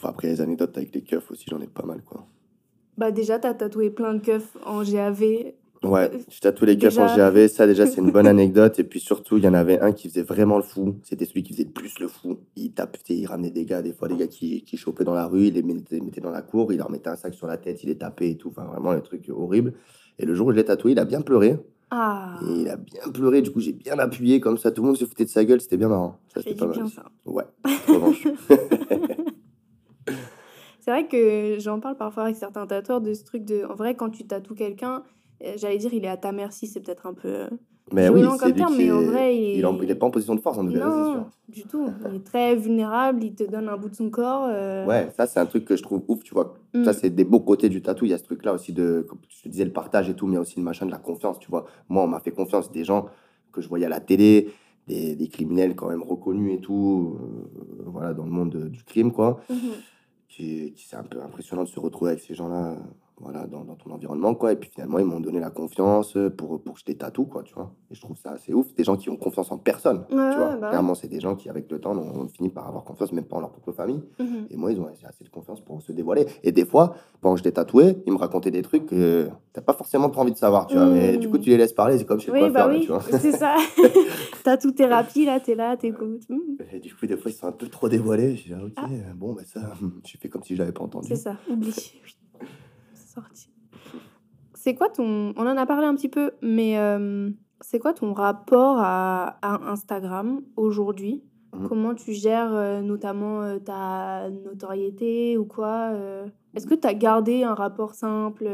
Enfin, après, les anecdotes avec les keufs aussi, j'en ai pas mal, quoi. Bah déjà, t'as tatoué plein de keufs en GAV. Ouais, Euh, je tatoue les keufs en GAV, ça déjà c'est une bonne anecdote. Et puis surtout, il y en avait un qui faisait vraiment le fou. C'était celui qui faisait le plus le fou. Il tapait, il ramenait des gars, des fois des gars qui, qui chopaient dans la rue, il les mettait, dans la cour, il leur mettait un sac sur la tête, il les tapait et tout. Enfin, vraiment, le truc horrible. Et le jour où je l'ai tatoué, il a bien pleuré. Ah, Et il a bien pleuré, du coup j'ai bien appuyé comme ça, tout le monde se foutait de sa gueule, c'était bien marrant. Ça, c'était pas bien mal. ça. Ouais, revanche. C'est vrai que j'en parle parfois avec certains tatoueurs de ce truc de. En vrai, quand tu tatoues quelqu'un, euh, j'allais dire il est à ta merci, c'est peut-être un peu. euh, Mais oui, comme terme, mais en vrai, il est- il, est pas en position de force en ça, c'est sûr. Non, du tout. Il est très vulnérable, il te donne un bout de son corps. euh, Ouais, ça c'est un truc que je trouve ouf, tu vois. mm. Ça c'est des beaux côtés du tatou, il y a ce truc là aussi de, comme je te disais, le partage et tout, mais il y a aussi le machin de la confiance, tu vois. Moi on m'a fait confiance, des gens que je voyais à la télé, des, des criminels quand même reconnus et tout, euh, voilà, dans le monde de- du crime quoi. Mhm. Qui, qui c'est un peu impressionnant de se retrouver avec ces gens-là, euh, voilà, dans, dans ton environnement, quoi. Et puis finalement, ils m'ont donné la confiance euh, pour, pour que je les tatoue, quoi, tu vois. Et je trouve ça assez ouf. Des gens qui ont confiance en personne, Ouais, tu vois. bah. Clairement, c'est des gens qui, avec le temps, ont, fini par avoir confiance, même pas en leur propre famille. Mhm. Et moi, ils ont assez de confiance pour se dévoiler. Et des fois, pendant que je les tatouais, ils me racontaient des trucs que t'as pas forcément trop envie de savoir, tu vois. Mais du coup, tu les laisses parler, c'est comme chez Oui, bah là, oui, tu vois. c'est ça. Tatou thérapie, là, t'es là, t'écoutes. Mhm. Et du coup, des fois, ils sont un peu trop dévoilés. Je dis, ah, ok, Ah. bon, bah ça, j'ai fait comme si je l'avais pas entendu. C'est ça, oublie. C'est sorti. C'est quoi ton. On en a parlé un petit peu, mais euh, c'est quoi ton rapport à, à Instagram aujourd'hui? Mhm. Comment tu gères euh, notamment euh, ta notoriété ou quoi Est-ce que tu as gardé un rapport simple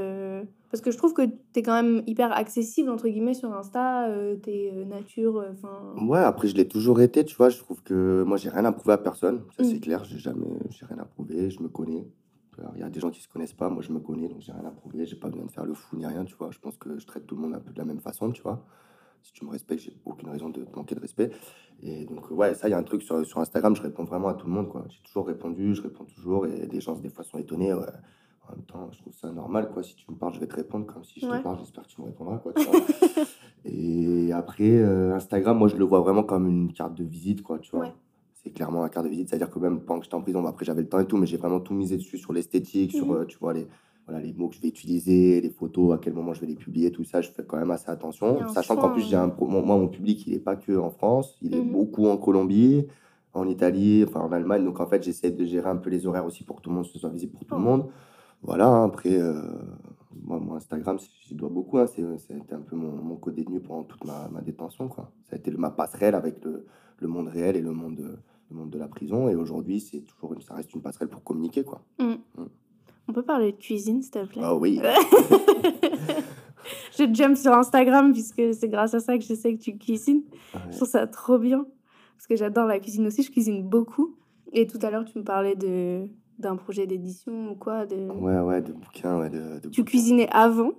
Parce que je trouve que tu es quand même hyper accessible, entre guillemets, sur Insta, t'es euh, nature, enfin... Ouais, après, je l'ai toujours été, tu vois. Je trouve que moi, j'ai rien à prouver à personne. Ça, c'est clair. J'ai jamais, j'ai rien à prouver. Je me connais. Il y a des gens qui se connaissent pas. Moi, je me connais, donc j'ai rien à prouver. J'ai pas besoin de faire le fou ni rien, tu vois. Je pense que je traite tout le monde un peu de la même façon, tu vois. Si tu me respectes, j'ai aucune raison de te manquer de respect. Et donc, ouais, ça, il y a un truc sur, sur Instagram, je réponds vraiment à tout le monde, quoi. J'ai toujours répondu, je réponds toujours. Et des gens, des fois, sont étonnés. ouais. En même temps, je trouve ça normal, quoi. Si tu me parles, je vais te répondre. Comme si je Ouais. te parle, j'espère que tu me répondras, quoi. tu vois. Et après, euh, Instagram, moi, je le vois vraiment comme une carte de visite, quoi, tu vois. Ouais. C'est clairement la carte de visite, c'est-à-dire que même pendant que j'étais en prison, bon, après j'avais le temps et tout, mais j'ai vraiment tout misé dessus, sur l'esthétique, sur, Mhm. euh, tu vois, les, voilà, les mots que je vais utiliser, les photos, à quel moment je vais les publier, tout ça, je fais quand même assez attention. Un Sachant qu'en plus, j'ai un, pro- mon- moi, mon public, il n'est pas que en France, il est Mhm. beaucoup en Colombie, en Italie, enfin en Allemagne, donc en fait, j'essaie de gérer un peu les horaires aussi pour que tout le monde ce soit visible pour tout Oh. le monde. Voilà, hein, après, euh, moi, mon Instagram, j'y dois beaucoup. Hein, c'était un peu mon, mon code détenu pendant toute ma, ma détention. Quoi. Ça a été ma passerelle avec le, le monde réel et le monde, euh, le monde de la prison. Et aujourd'hui, c'est toujours une, ça reste une passerelle pour communiquer. Quoi. On peut parler de cuisine, s'il te plaît? Ah oui, Je jump sur Instagram puisque c'est grâce à ça que je sais que tu cuisines. Ouais. Je trouve ça trop bien. Parce que j'adore la cuisine aussi, je cuisine beaucoup. Et tout à l'heure, tu me parlais de d'un projet d'édition ou quoi de... ouais, ouais, de bouquins. Ouais, de, de Tu bouquins. cuisinais avant?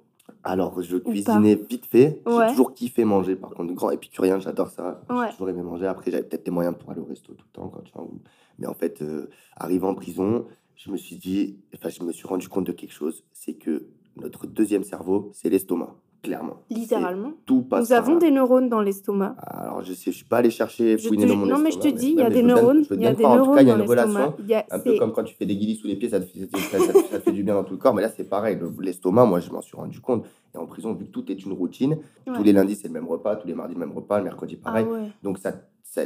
Alors, je cuisinais vite fait. Ouais. J'ai toujours kiffé manger. Par contre, grand épicurien, j'adore ça. Ouais. J'ai toujours aimé manger. Après, j'avais peut-être les moyens pour aller au resto tout le temps. Quoi, tu vois, Mais en fait, euh, arrivant en prison, je me suis dit, enfin, je me suis rendu compte de quelque chose. C'est que notre deuxième cerveau, c'est l'estomac. Clairement. Littéralement. Tout passe Nous par avons là. des neurones dans l'estomac. Alors, je je suis pas allé chercher, Je fouiner te- dans mon Non, mais je te dis, il y a des neurones. Il y a des croire. En tout neurones cas, il y a une relation a- un peu comme quand tu fais des guilis sous les pieds, ça te fait, ça, ça- ça te fait du bien dans tout le corps. Mais là, c'est pareil. Le- L'estomac, moi, je m'en suis rendu compte. Et en prison, vu que tout est une routine, tous les lundis, c'est le même repas, tous les mardis, le même repas, le mercredi, Ah pareil. ouais. Donc, ça, ça,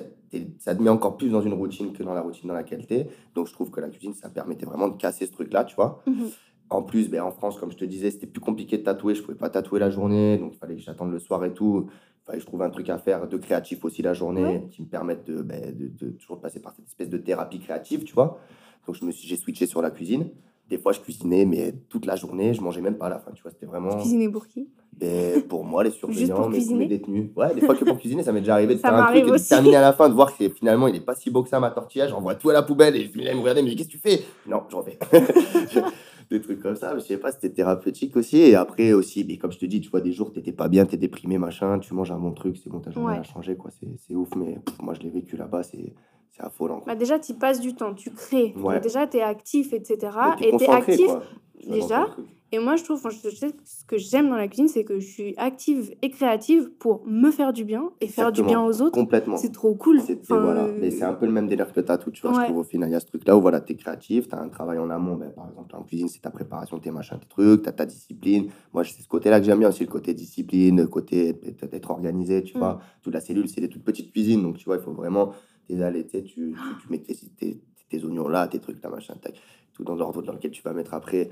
ça te met encore plus dans une routine que dans la routine dans laquelle tu es. Donc, je trouve que la cuisine, ça permettait vraiment de casser ce truc-là, tu vois. Mhm. En plus, ben, en France, comme je te disais, c'était plus compliqué de tatouer. Je pouvais pas tatouer la journée, donc il fallait que j'attende le soir et tout. Il fallait que je trouve un truc à faire de créatif aussi la journée, Ouais. qui me permette de, ben, de, de toujours passer par cette espèce de thérapie créative, tu vois. Donc je me suis, j'ai switché sur la cuisine. Des fois, je cuisinais, mais toute la journée, je mangeais même pas à la fin, tu vois. C'était vraiment Cuisiner pour qui? Ben, pour moi, les surveillants, mes, détenus. Ouais, des fois que pour cuisiner, ça m'est déjà arrivé de Ça faire un truc et de terminer à la fin, de voir que finalement, il est pas si beau que ça, ma tortilla. J'envoie tout à la poubelle et il me regarder, mais qu'est-ce que tu fais? Non, je refais. des trucs comme ça, mais je sais pas, c'était thérapeutique aussi. Et après aussi, mais comme je te dis, tu vois, des jours, t'étais pas bien, t'es déprimé, machin, tu manges un bon truc, c'est bon, ta journée Ouais. a changé, quoi. C'est ouf, mais pff, moi, je l'ai vécu là-bas, c'est c'est affolant. quoi. Bah déjà, tu passes du temps, tu crées. Ouais. Donc déjà, tu es actif, etc. Mais Et tu es actif quoi. Déjà. Et moi, je trouve, enfin, je ce que j'aime dans la cuisine, c'est que je suis active et créative pour me faire du bien et faire du bien aux autres. Complètement. C'est trop cool. C'est- Enfin, voilà. euh, c'est un peu le même délire que le tatou, tu vois. Ouais. Je trouve au final, il y a ce truc-là où voilà, tu es créatif, tu as un travail en amont. Ben, par exemple, en cuisine, c'est ta préparation, tes machins, tes trucs, tu as ta discipline. Moi, c'est ce côté-là que j'aime bien aussi, le côté discipline, le côté peut-être être organisé, tu Mm. vois. Toute la cellule, c'est des toutes petites cuisines. Donc, tu vois, il faut vraiment tes allées, tu, tu, tu, tu mets tes, tes, tes oignons là, tes trucs, ta machin, tac, tout dans l'ordre dans lequel tu vas mettre après.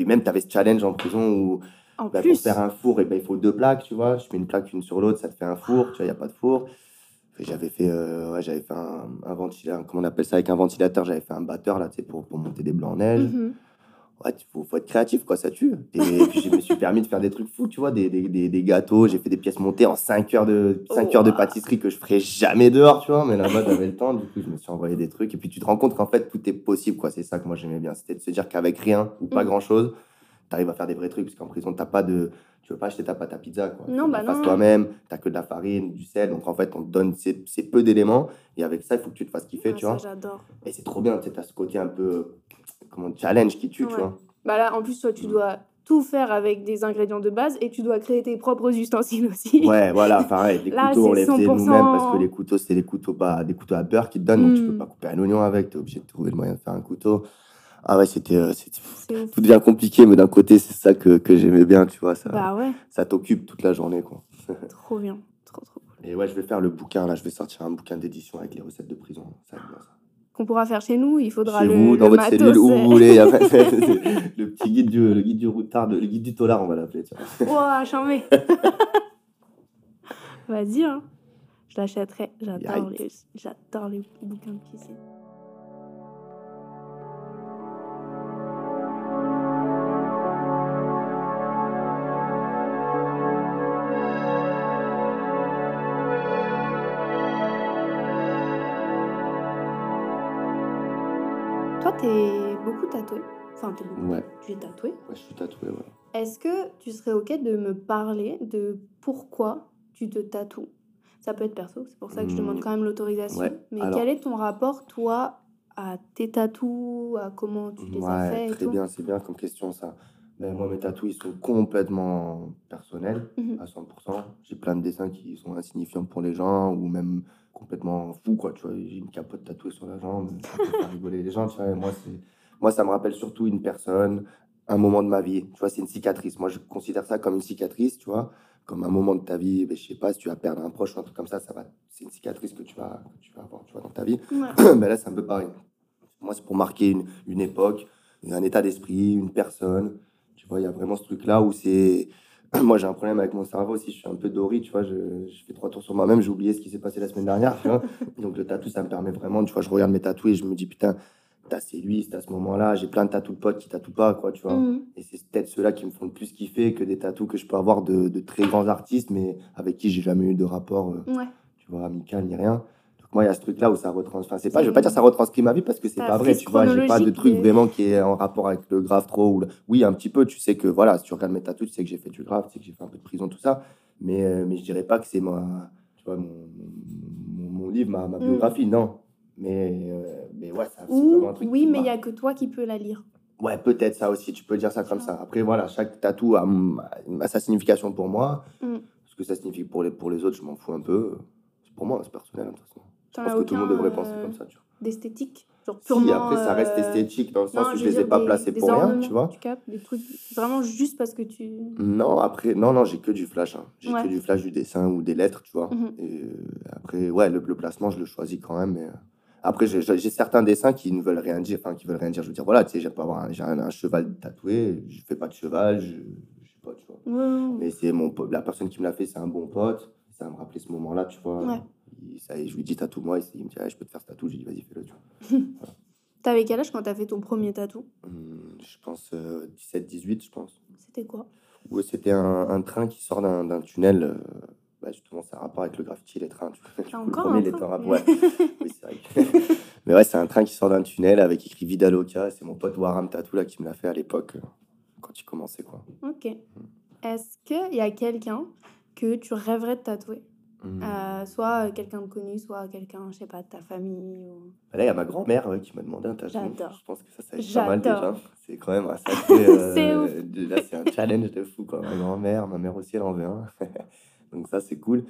Puis même, tu avais ce challenge en prison où En bah, pour faire un four, et ben, il faut deux plaques, tu vois. Je mets une plaque une sur l'autre, ça te fait un four, tu vois, il n'y a pas de four. J'avais fait, euh, ouais, j'avais fait un, un ventilateur, comment on appelle ça, avec un ventilateur, j'avais fait un batteur là, tu sais, pour, pour monter des blancs en neige. mhm. Ouais, il faut, faut être créatif, quoi, ça tue. Et puis je me suis permis de faire des trucs fous, tu vois, des, des, des, des gâteaux, j'ai fait des pièces montées en 5 heures de, 5 heures de pâtisserie que je ferais jamais dehors, tu vois, mais là-bas j'avais le temps, du coup je me suis envoyé des trucs. Et puis tu te rends compte qu'en fait tout est possible, quoi, c'est ça que moi j'aimais bien, c'était de se dire qu'avec rien ou pas Mm. grand-chose, tu arrives à faire des vrais trucs, parce qu'en prison t'as pas de. Tu veux pas acheter ta pâte à pizza, quoi. Non, bah tu la fasses non. toi-même, t'as que de la farine, du sel, donc en fait on te donne ces, ces peu d'éléments, et avec ça il faut que tu te fasses kiffer, Ah, tu ça, vois. j'adore. Et c'est trop bien, tu sais, t'as ce côté un peu, comment, challenge qui tue, Ouais. tu vois. Bah là, en plus, toi, tu Mm. dois tout faire avec des ingrédients de base et tu dois créer tes propres ustensiles aussi. Ouais, voilà, pareil, les Là, couteaux, on les faisait 100%. nous-mêmes parce que les couteaux, c'est des couteaux, bah, des couteaux à beurre qui te donnent, donc tu peux Mm. pas couper un oignon avec, tu es obligé de trouver le moyen de faire un couteau. Ah ouais, c'était. euh, tout devient compliqué, mais d'un côté, c'est ça que, que j'aimais bien, tu vois, ça, Bah ouais, ça t'occupe toute la journée, quoi. trop bien. Trop, trop cool. Et ouais, je vais faire le bouquin, là, je vais sortir un bouquin d'édition avec les recettes de prison, ça va être bien, ça. Qu'on pourra faire chez nous, il faudra Chez le, vous, le dans votre matos, cellule, où vous voulez, y a pas- le petit guide du, le guide du routard, le guide du tolard, on va l'appeler. Ouah, charmé. Vas-y, hein. Je l'achèterai. J'adore les, j'adore les bouquins de cuisine. T'es beaucoup tatoué. Enfin, t'es beaucoup. Ouais. Tu es tatoué. Ouais, je suis tatoué, ouais. Est-ce que tu serais OK de me parler de pourquoi tu te tatoues? Ça peut être perso, c'est pour ça que je demande Hmm. quand même l'autorisation. Ouais, Mais alors- quel est ton rapport, toi, à tes tatous, à comment tu les as et très tout? bien, c'est bien comme question ça. Ben, moi, mes tatous, ils sont complètement personnels, Mhm. à 100%. J'ai plein de dessins qui sont insignifiants pour les gens, ou même complètement fous, quoi. Tu vois, j'ai une capote tatouée sur la jambe, ça peut faire rigoler les gens, tu vois. et moi, c'est... moi, ça me rappelle surtout une personne, un moment de ma vie. Tu vois, c'est une cicatrice. Moi, je considère ça comme une cicatrice, tu vois, comme un moment de ta vie. Ben, je sais pas, si tu vas perdre un proche ou un truc comme ça, ça va... c'est une cicatrice que tu vas, que tu vas avoir, tu vois, dans ta vie. Ouais. Ben là, c'est un peu pareil. Moi, c'est pour marquer une, une époque, un état d'esprit, une personne. Tu vois, il y a vraiment ce truc-là où c'est. Moi, j'ai un problème avec mon cerveau aussi. Je suis un peu doré, tu vois. Je, je fais trois tours sur moi-même. J'ai oublié ce qui s'est passé la semaine dernière, tu vois. Donc, le tatou, ça me permet vraiment, tu vois, je regarde mes tatous et je me dis, putain, t'as c'est lui, c'est à ce moment-là. J'ai plein de tatous de potes qui tatouent pas, quoi, tu vois. Mhm. Et c'est peut-être ceux-là qui me font le plus kiffer que des tatous que je peux avoir de, de très grands artistes, mais avec qui j'ai jamais eu de rapport. euh, Ouais. tu vois, amical ni rien. Moi, il y a ce truc-là où ça retranscrit. Enfin, c'est pas, je veux pas dire ça retranscrit ma vie parce que c'est pas vrai, tu vois. J'ai pas de truc vraiment qui est en rapport avec le grave trop. Ou le- Oui, un petit peu. Tu sais que voilà, si tu regardes mes tatous, tu sais que j'ai fait du grave, tu sais que j'ai fait un peu de prison, tout ça. Mais, euh, mais je dirais pas que c'est ma, tu vois, mon, mon, mon livre, ma, ma Mm. biographie, non. Mais, euh, mais ouais, ça, c'est vraiment un truc. oui, mais il n'y a que toi qui peux la lire. Ouais, peut-être ça aussi, tu peux dire ça comme ça. Après, voilà, chaque tatou a, a sa signification pour moi. Mm. Ce que ça signifie pour les, pour les autres, je m'en fous un peu. C'est pour moi, c'est personnel, de toute façon. Je pense que tout le monde devrait penser euh, comme ça, tu vois. D'esthétique Genre Si, après, ça reste euh, esthétique dans le sens non, où je veux les ai pas placés pour rien, tu vois. Des trucs vraiment juste parce que tu. Non, après, non, non, j'ai que du flash. hein. J'ai Ouais. que du flash, du dessin ou des lettres, tu vois. Mhm. Et euh, après, ouais, le, le placement, je le choisis quand même. Mais... euh, Après, j'ai certains dessins qui ne veulent rien dire. Enfin, qui veulent rien dire. Je veux dire, voilà, tu sais, j'ai pas avoir un, j'ai un, un cheval tatoué. Je fais pas de cheval. Je, je sais pas, tu vois. Ouais. Mais c'est mon la personne qui me l'a fait, c'est un bon pote. Ça me rappeler ce moment-là, tu vois. Ouais. Je lui dis tatou moi, il me dit, ah, je peux te faire ce tatou. J'ai dit, vas-y, fais-le, tu vois. T'avais quel âge quand t'as fait ton premier tatou? Hum, je pense 17-18, je pense. C'était quoi? Où c'était un, un train qui sort d'un tunnel. euh, bah, justement, ça a rapport avec le graffiti les trains. Coup, le encore premier, un train? ouais. Oui, c'est vrai. que- Mais ouais, c'est un train qui sort d'un tunnel avec écrit Vidaloka. C'est mon pote Waram Tatou là, qui me l'a fait à l'époque, euh, quand il commençait. Quoi. Ok. Est-ce qu'il y a quelqu'un que tu rêverais de tatouer? Hum. Euh, Soit quelqu'un de connu, soit quelqu'un, je sais pas, de ta famille. ou- Bah Là, il y a ma grand-mère ouais, qui m'a demandé un tatou. J'adore. Je pense que ça, ça va être pas mal déjà. C'est quand même sacré. euh, Là, c'est un challenge de fou, quoi. Ma grand-mère, ma mère aussi, elle en veut un. Donc ça, c'est cool.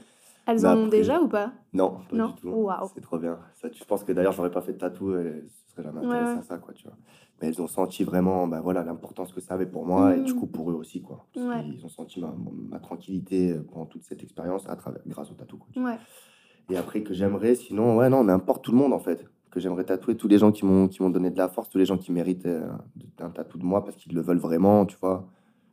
Elles Mais en ont déjà ou pas? Non, pas Non? du tout. C'est trop bien. Ça, je pense que d'ailleurs, j'aurais pas fait de tatou, et ce serait jamais intéressé ouais. à ça, quoi, tu vois. Mais elles ont senti vraiment bah, voilà, l'importance que ça avait pour moi, et du Mhm. coup pour eux aussi, quoi. Ouais. qu'ils ont senti ma, ma tranquillité euh, pendant toute cette expérience à travers, grâce au tatou. Ouais. Et après, que j'aimerais, sinon, ouais, non, n'importe tout le monde, en fait. Que j'aimerais tatouer tous les gens qui m'ont qui m'ont donné de la force, tous les gens qui méritent euh, un tatou de moi parce qu'ils le veulent vraiment, tu vois.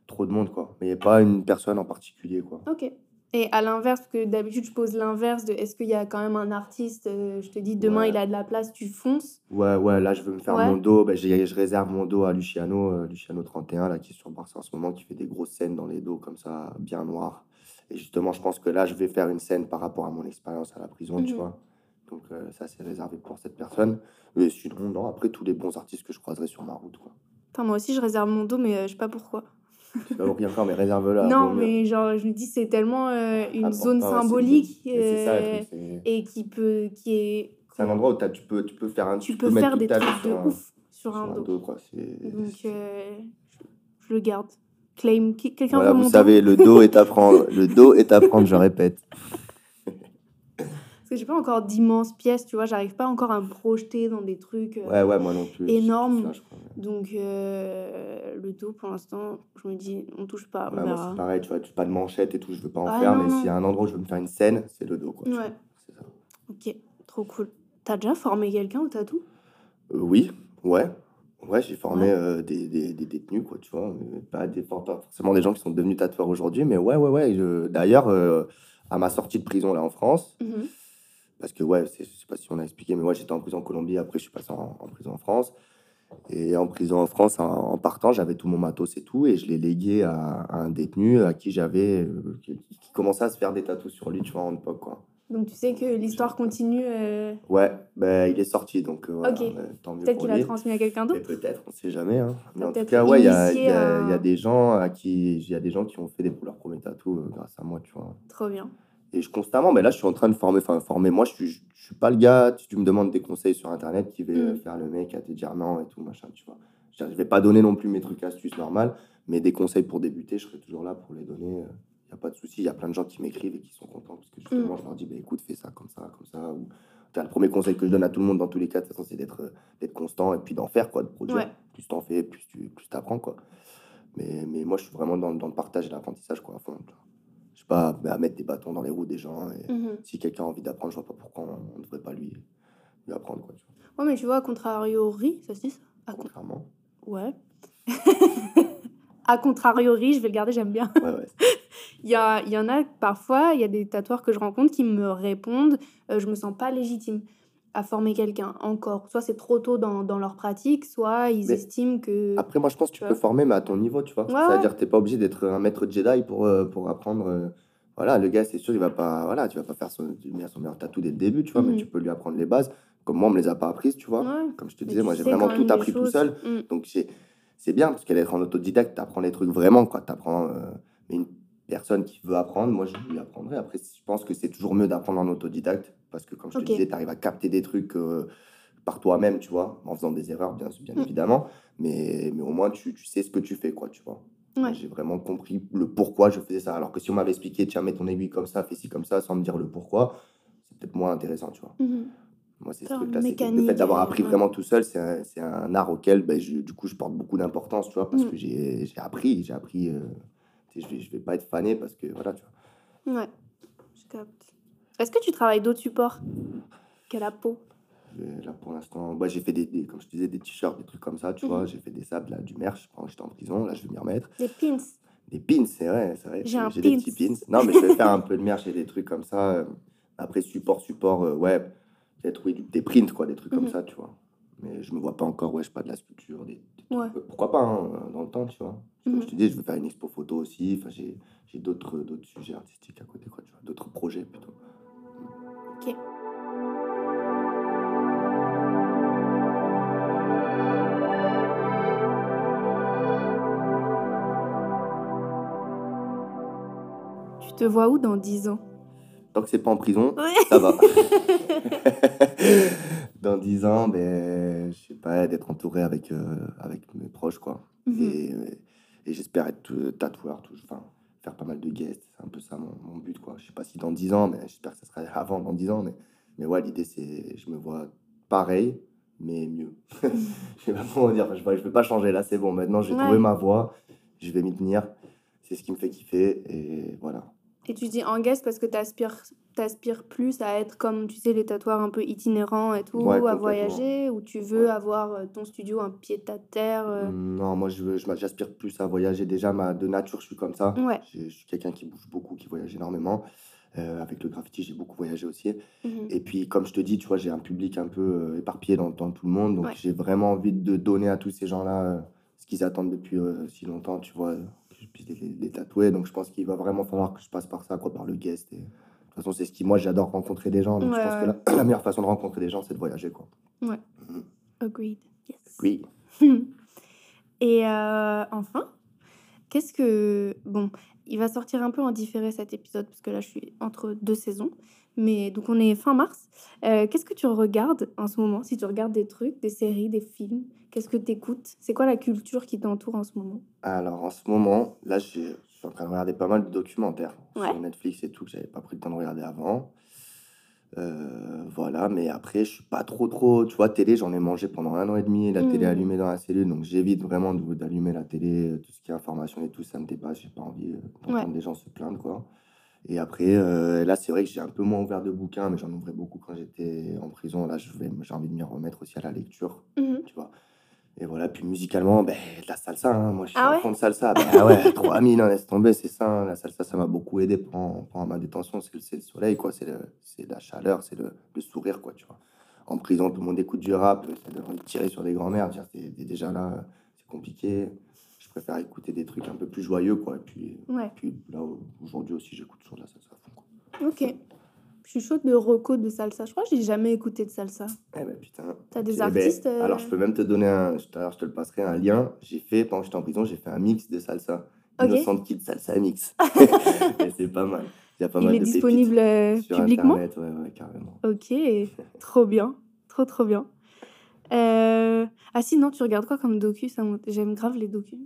Trop de monde, quoi. Mais il n'y a pas une personne en particulier, quoi. Ok. Et à l'inverse, parce que d'habitude je pose l'inverse de est-ce qu'il y a quand même un artiste, euh, je te dis demain Ouais. il a de la place, tu fonces? Ouais, ouais, là, je veux me faire Ouais. mon dos. J'ai- je réserve mon dos à Luciano, euh, Luciano 31, là, qui est sur Barça en ce moment, qui fait des grosses scènes dans les dos comme ça, bien noirs. Et justement, je pense que là, je vais faire une scène par rapport à mon expérience à la prison, tu Mhm. vois. Donc, euh, ça, c'est réservé pour cette personne. Mais sinon, non, après, tous les bons artistes que je croiserai sur ma route, quoi. Moi aussi je réserve mon dos, mais je sais pas pourquoi. Tu vas rien encore, mais réserve-le. à non, mais genre je me dis c'est tellement euh, une Important, zone symbolique ça, euh, c'est- et qui peut, qui est, C'est un endroit où t'as- tu peux, tu peux faire un tu peux mettre faire des trucs de sur un- ouf sur sur un dos. quoi. C'est- Donc euh, je, je le garde. Claim. Quelqu'un Voilà, vous dos savez, le dos est à prendre. Le dos est à prendre, je répète. Parce que j'ai pas encore d'immenses pièces, tu vois, j'arrive pas encore à me projeter dans des trucs. euh, Ouais, ouais, moi non plus. Énorme. Ça, je crois. Donc euh, le dos pour l'instant, je me dis on touche pas, Ouais, verra. c'est pareil, tu vois, tu pas de manchette et tout, je veux pas en Ah, faire, non, mais s'il y a un endroit où je veux me faire une scène, c'est le dos, quoi. Ouais. C'est ça. Ok, trop cool. T'as déjà formé quelqu'un au tatou? Euh, oui, ouais. Ouais, j'ai formé Ouais. euh, des, des, des détenus, quoi, tu vois. Pas, des, pas forcément des gens qui sont devenus tatoueurs aujourd'hui, mais ouais, ouais, ouais. je- D'ailleurs, euh, à ma sortie de prison, là, en France, parce que, ouais, je sais pas si on a expliqué, mais ouais, j'étais en prison en Colombie, après, je suis passé en, en prison en France. Et en prison en France, en, en partant, j'avais tout mon matos et tout, et je l'ai légué à, à un détenu à qui j'avais. euh, qui, qui commençait à se faire des tatous sur lui, tu vois, en époque, quoi. Donc tu sais que l'histoire continue. euh, Ouais, ben, il est sorti, donc euh, voilà, tant mieux Peut-être qu'il a lui. transmis à quelqu'un d'autre. peut-être, on sait jamais. Hein. Mais en tout cas, ouais, il y a, y, y des gens à qui, il y a des gens qui ont fait des, leurs premiers tatous euh, grâce à moi, tu vois. Trop bien. Et je constamment, mais là, je suis en train de former, enfin, former. Moi, je suis, je, je suis pas le gars, si tu me demandes des conseils sur Internet, qui va euh, Mm. faire le mec à te dire non et tout, machin, tu vois. Je vais pas donner non plus mes trucs astuces normales, mais des conseils pour débuter, je serai toujours là pour les donner. Il n'y a pas de souci. Il y a plein de gens qui m'écrivent et qui sont contents parce que justement, Mm. je leur dis, bah, écoute, fais ça comme ça, comme ça. Ou, T'as le premier conseil que je donne à tout le monde dans tous les cas, c'est d'être euh, d'être constant et puis d'en faire, quoi, de produire. Ouais. Plus t'en fais, plus tu plus apprends, quoi. Mais, mais moi, je suis vraiment dans, dans le partage et l'apprentissage, quoi, à fond. Sais pas à mettre des bâtons dans les roues des gens. Et Mhm. si quelqu'un a envie d'apprendre, je vois pas pourquoi on ne devrait pas lui, lui apprendre, quoi. Tu vois. Ouais, mais tu vois, à contrariori, ça se dit ça? À Contrairement. Ouais. à contrariori, je vais le garder, j'aime bien. Ouais, ouais. Il y, a, il y en a parfois, il y a des tatoueurs que je rencontre qui me répondent euh, je me sens pas légitime à former quelqu'un encore. Soit c'est trop tôt dans, dans leur pratique, soit ils Mais estiment que. Après, moi, je pense que tu Tu peux former, mais à ton niveau, tu vois. Ouais, C'est-à-dire que t'es pas obligé d'être un maître Jedi pour, euh, pour apprendre. euh, Voilà, le gars, c'est sûr, il va pas. Voilà, tu vas pas faire son, tu son meilleur tatou dès le début, tu vois, mais Mhm. tu peux lui apprendre les bases. Comme moi, on me les a pas apprises, tu vois. Ouais. Comme je te disais, tu moi, j'ai vraiment tout appris tout seul. Mm. Donc, c'est bien, parce qu'être en autodidacte, tu apprends les trucs vraiment, quoi. Tu apprends. mais une personne qui veut apprendre, moi, je lui apprendrai. Après, je pense que c'est toujours mieux d'apprendre en autodidacte, parce que, comme je te disais, tu arrives à capter des trucs euh, par toi-même, tu vois, en faisant des erreurs, bien, bien Mm. évidemment. Mais, mais au moins, tu, tu sais ce que tu fais, quoi, tu vois. Ouais. J'ai vraiment compris le pourquoi je faisais ça. Alors que si on m'avait expliqué, tiens, mets ton aiguille comme ça, fais ci comme ça, sans me dire le pourquoi, c'est peut-être moins intéressant, tu vois. Mhm. Moi, c'est ce truc-là. Le fait d'avoir appris ouais. vraiment tout seul, c'est un, un art auquel, ben, je- du coup, je porte beaucoup d'importance, tu vois, parce Mm. que j'ai appris. J'ai appris. euh, je vais, je vais pas être fané parce que, voilà, tu vois. Ouais, je capte. Est-ce que tu travailles d'autres supports qu'à la peau? Je- Là, pour l'instant, ouais, j'ai fait des, des- comme je te disais, des t-shirts, des trucs comme ça, tu Mhm. vois. J'ai fait des sables, là, du merch pendant que j'étais en prison. Là, je vais m'y remettre. Des pins Des pins, c'est vrai, c'est vrai. J'ai des petits pins. Non, mais je vais faire un peu de merch et des trucs comme ça. euh, Après, support, support, euh, ouais, peut-être, oui, des prints, quoi, des trucs Mhm. comme ça, tu vois. Mais je me vois pas encore, ouais, je sais pas de la sculpture, des, des trucs, Ouais. euh, Pourquoi pas, hein, dans le temps, tu vois. Comme Mhm. je te dis, je veux faire une expo photo aussi. Enfin, j'ai j'ai d'autres d'autres sujets artistiques à côté, quoi, tu vois. D'autres projets, plutôt. Ok. Tu te vois où dans 10 ans? Tant que c'est pas en prison, Ouais. ça va. Dans 10 ans, ben, je sais pas, d'être entouré avec, euh, avec mes proches, quoi. Mhm. Et, Et j'espère être euh, tatoueur, tout, enfin, faire pas mal de guests. C'est un peu ça mon, mon but, quoi. Je sais pas si dans 10 ans, mais j'espère que ça sera avant, dans 10 ans. Mais, mais ouais, l'idée, c'est, je me vois pareil, mais mieux. je sais pas comment dire, je ne peux pas changer là, c'est bon. Maintenant, j'ai Ouais. trouvé ma voie, je vais m'y tenir. C'est ce qui me fait kiffer, et voilà. Et tu dis en guest parce que tu aspires, plus à être comme, tu sais, les tatoueurs un peu itinérants et tout, Ouais, à voyager, ou tu veux Ouais. avoir euh, ton studio un pied à terre. euh, Non, moi, je veux- j'aspire plus à voyager. Déjà, ma, de nature, je suis comme ça. Ouais. Je, je suis quelqu'un qui bouge beaucoup, qui voyage énormément. Euh, avec le graffiti, j'ai beaucoup voyagé aussi. mhm. Et puis, comme je te dis, tu vois, j'ai un public un peu euh, éparpillé dans, dans tout le monde. Donc, j'ai vraiment envie de donner à tous ces gens-là euh, ce qu'ils attendent depuis si longtemps, tu vois, je les, les- les tatouer. Donc, je pense qu'il va vraiment falloir que je passe par ça, quoi, par le guest. Et, de toute façon, c'est ce qui, moi, j'adore rencontrer des gens. Donc, Ouais, je pense ouais. que la, la meilleure façon de rencontrer des gens, c'est de voyager, quoi. Agreed. Yes. Oui. Et euh, enfin, qu'est-ce que. Bon, il va sortir un peu en différé cet épisode parce que là, je suis entre deux saisons. Mais donc, on est fin mars. Euh, qu'est-ce que tu regardes en ce moment? Si tu regardes des trucs, des séries, des films, qu'est-ce que tu écoutes C'est quoi la culture qui t'entoure en ce moment? Alors, en ce moment, là, je suis en train de regarder pas mal de documentaires Ouais. sur Netflix et tout, que j'avais pas pris le temps de regarder avant. Euh, voilà, mais après, je suis pas trop, trop. Tu vois, télé, j'en ai mangé pendant un an et demi, la télé Mhm. allumée dans la cellule, donc j'évite vraiment d'allumer la télé, euh, tout ce qui est information et tout, ça me dépasse, j'ai pas envie d'entendre Ouais. des gens se plaindre, quoi. Et après, euh, là, c'est vrai que j'ai un peu moins ouvert de bouquins, mais j'en ouvrais beaucoup quand j'étais en prison. Là, j'ai envie de m'y remettre aussi à la lecture Mhm. tu vois. Et voilà, puis musicalement, ben, de la salsa, hein. moi je suis Ah ouais? fond de salsa. Ben, ah ouais, 3000, hein, laisse tomber, c'est ça. hein. La salsa, ça m'a beaucoup aidé pendant, pendant ma détention. C'est le, soleil, quoi. C'est la chaleur, c'est le, le sourire, quoi, tu vois. En prison, tout le monde écoute du rap, ça donne envie de tirer sur des grands-mères. C'est déjà là, c'est compliqué. Préfère écouter des trucs un peu plus joyeux, quoi. Et puis, Ouais, puis là, aujourd'hui aussi, j'écoute toujours de la salsa quoi. ok. Je suis chaude de reco de salsa. Je crois que j'ai jamais écouté de salsa. Eh ben putain. T'as des Eh ben, artistes, euh, Alors je peux même te donner un. Tout à l'heure, je te le passerai un lien. J'ai fait, pendant que j'étais en prison, j'ai fait un mix de salsa. Ok. Innocent Kid Salsa Mix. Et c'est pas mal. Il y a pas Il mal est de disponible euh, sur publiquement Internet, ouais, ouais, carrément. Ok, trop bien. Trop, trop bien. Euh, Ah si, non, tu regardes quoi comme docu? Ça me- J'aime grave les docus.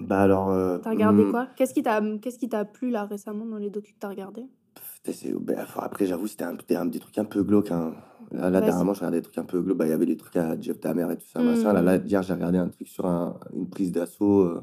Bah alors. euh, T'as regardé hmm, quoi? Qu'est-ce qui t'a qu'est-ce qui t'a plu là récemment dans les docus que t'as regardé bah, après, j'avoue, c'était un, un- des trucs un peu glauques. Hein. Là, là dernièrement, je regardais des trucs un peu glauques. Bah, Il y avait des trucs à Jeff Damer et tout ça, Hmm. Là, là, hier, j'ai regardé un truc sur un- une prise d'assaut euh,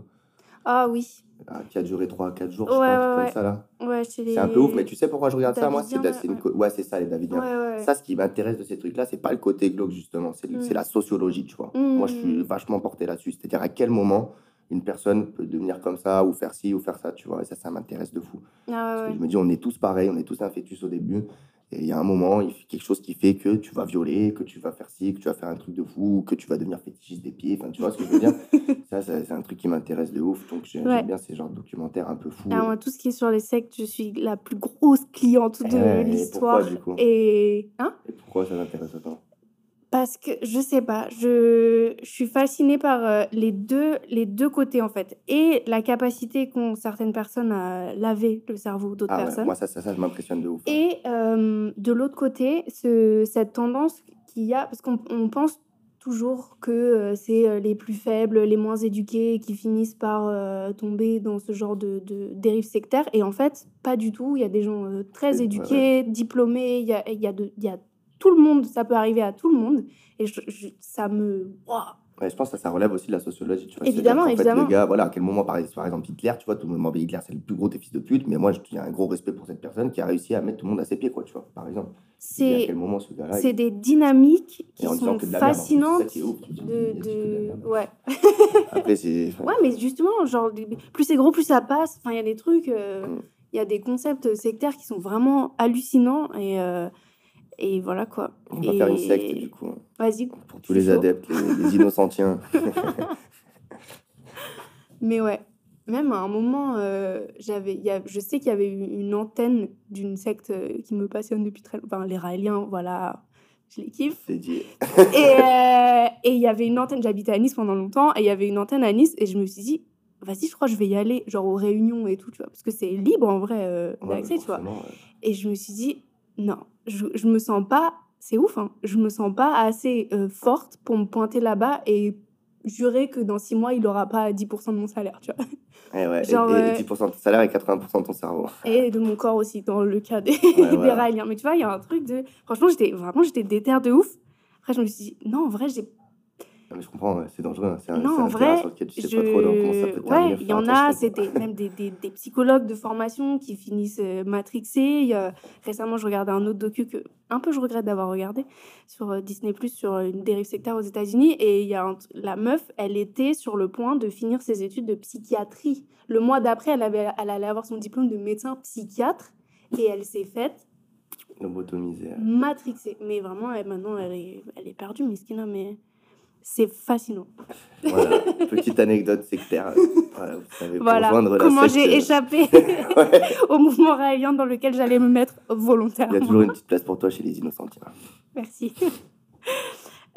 Ah oui. ah, qui a duré 3-4 jours, je Ouais, crois, un ouais, ouais. comme ça, là. Ouais, chez les... C'est un peu ouf, mais tu sais pourquoi je regarde ça, moi c'est, une ouais. c'est ça, les Davidiens. Ouais, ouais. Ça, ce qui m'intéresse de ces trucs-là, c'est pas le côté glauque, justement, c'est, Mm. c'est la sociologie, tu vois. Moi, je suis vachement porté là-dessus. C'est-à-dire à quel moment une personne peut devenir comme ça, ou faire ci, ou faire ça, tu vois. Et ça, ça m'intéresse de fou. Ah Parce ouais, que ouais. je me dis, on est tous pareils, on est tous un fœtus au début. Et il y a un moment, il fait quelque chose qui fait que tu vas violer, que tu vas faire ci, que tu vas faire un truc de fou, que tu vas devenir fétichiste des pieds. Enfin, tu vois ce que je veux dire? Ça, ça, c'est un truc qui m'intéresse de ouf. Donc, Ouais. j'aime bien ces genres de documentaires un peu fous. Ah, moi, tout ce qui est sur les sectes, je suis la plus grosse cliente de Eh et l'histoire. pourquoi, du coup? Et... Hein? Et pourquoi ça t'intéresse autant? Parce que je sais pas, je, je suis fascinée par euh, les, deux, les deux côtés en fait. Et la capacité qu'ont certaines personnes à laver le cerveau d'autres Ah ouais, personnes. moi, ça, ça, ça, je m'impressionne de ouf. hein. Et euh, de l'autre côté, ce, cette tendance qu'il y a, parce qu'on on pense toujours que euh, c'est les plus faibles, les moins éduqués qui finissent par euh, tomber dans ce genre de, de dérive sectaire. Et en fait, pas du tout. Il y a des gens euh, très Ouais, ouais. éduqués, diplômés, il y a, il y, a de- il y a tout le monde, ça peut arriver à tout le monde. Et je- je- ça me... Ouais, je pense que ça, ça relève aussi de la sociologie. Tu vois, Évidemment, évidemment. Fait, le gars, voilà, à quel moment, par, exemple, Hitler, tu vois, tout le monde dit Hitler, c'est le plus gros des fils de pute, mais moi, je- il y a un gros respect pour cette personne qui a réussi à mettre tout le monde à ses pieds, quoi, tu vois, par exemple. C'est ce il- des dynamiques qui sont merde, fascinantes. ouf, dis, De. Ouais. Après, c'est. Ouais, mais justement, genre, plus c'est gros, plus ça passe. Enfin, il y a des trucs, euh, Mm. il y a des concepts sectaires qui sont vraiment hallucinants. Et, euh, et voilà quoi. On va faire une secte, du coup, Vas-y. pour tous les chaud. adeptes, les, les innocentiens. Mais ouais, même à un moment, euh, j'avais, il y a- je sais qu'il y avait une antenne d'une secte euh, qui me passionne depuis très longtemps. Enfin, les Raéliens, voilà, je les kiffe. c'est dit. Et euh, et il y avait une antenne, j'habitais à Nice pendant longtemps, et il y avait une antenne à Nice, et je me suis dit, vas-y, je crois que je vais y aller, genre aux réunions et tout, tu vois, parce que c'est libre en vrai euh, Ouais, d'accès, tu vois. ouais. Et je me suis dit, non, je, je me sens pas, c'est ouf, hein, je me sens pas assez euh, forte pour me pointer là-bas et jurer que dans six mois, il aura pas 10% de mon salaire, tu vois. Eh ouais, et- Genre, et, euh, 10% de ton salaire et 80% de ton cerveau. Et de mon corps aussi, dans le cas des, Ouais, des voilà. Raéliens. Mais tu vois, il y a un truc de. Franchement, j'étais vraiment, j'étais déterre de ouf. Après, je me suis dit, non, en vrai, j'ai Non, mais je comprends, c'est dangereux. hein, C'est un, Non, c'est en vrai, tu sais je... pas trop dans comment ça peut terminer. Ouais, il y en a, quoi. c'était même des, des, des psychologues de formation qui finissent euh, matrixés. A- Récemment, je regardais un autre docu que un peu je regrette d'avoir regardé sur euh, Disney Plus sur euh, une dérive sectaire aux États-Unis. Et il y a un- la meuf, elle était sur le point de finir ses études de psychiatrie. Le mois d'après, elle, avait, elle allait avoir son diplôme de médecin psychiatre et elle s'est faite Lobotomisé. ouais. matrixée. Mais vraiment, elle, maintenant, elle est, elle est perdue, Miskina, mais c'est fascinant. Voilà, petite anecdote sectaire. Voilà, vous savez, pour Voilà comment j'ai euh, échappé ouais, au mouvement raélien dans lequel j'allais me mettre Il y a volontairement. toujours une petite place pour toi chez les innocents. tiens. Merci.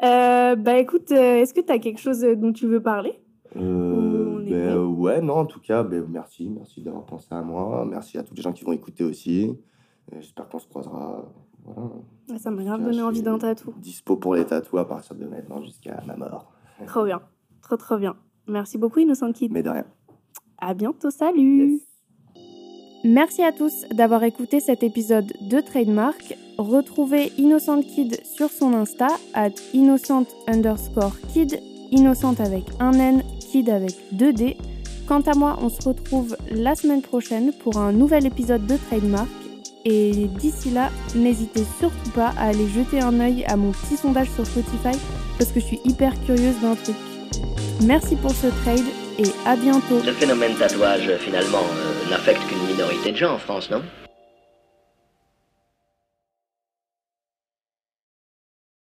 Euh, bah écoute, euh, est-ce que tu as quelque chose dont tu veux parler? Euh, ben, euh, ouais, non, en tout cas, ben, merci. Merci d'avoir pensé à moi. Merci à tous les gens qui vont écouter aussi. Euh, J'espère qu'on se croisera. Voilà. Ah, Ça m'a grave donné envie d'un tatou. Dispo pour les tatous à partir de maintenant jusqu'à ma mort. Trop bien. Trop trop bien. Merci beaucoup Innocent Kid. Mais de rien. À bientôt, salut Yes. Merci à tous d'avoir écouté cet épisode de Trademark. Retrouvez Innocent Kid sur son Insta, at innocent underscore kid, innocent avec un N, kid avec deux D. Quant à moi, on se retrouve la semaine prochaine pour un nouvel épisode de Trademark. Et d'ici là, n'hésitez surtout pas à aller jeter un œil à mon petit sondage sur Spotify parce que je suis hyper curieuse d'un truc. Merci pour ce trade et à bientôt Ce phénomène tatouage, finalement, euh, n'affecte qu'une minorité de gens en France, non?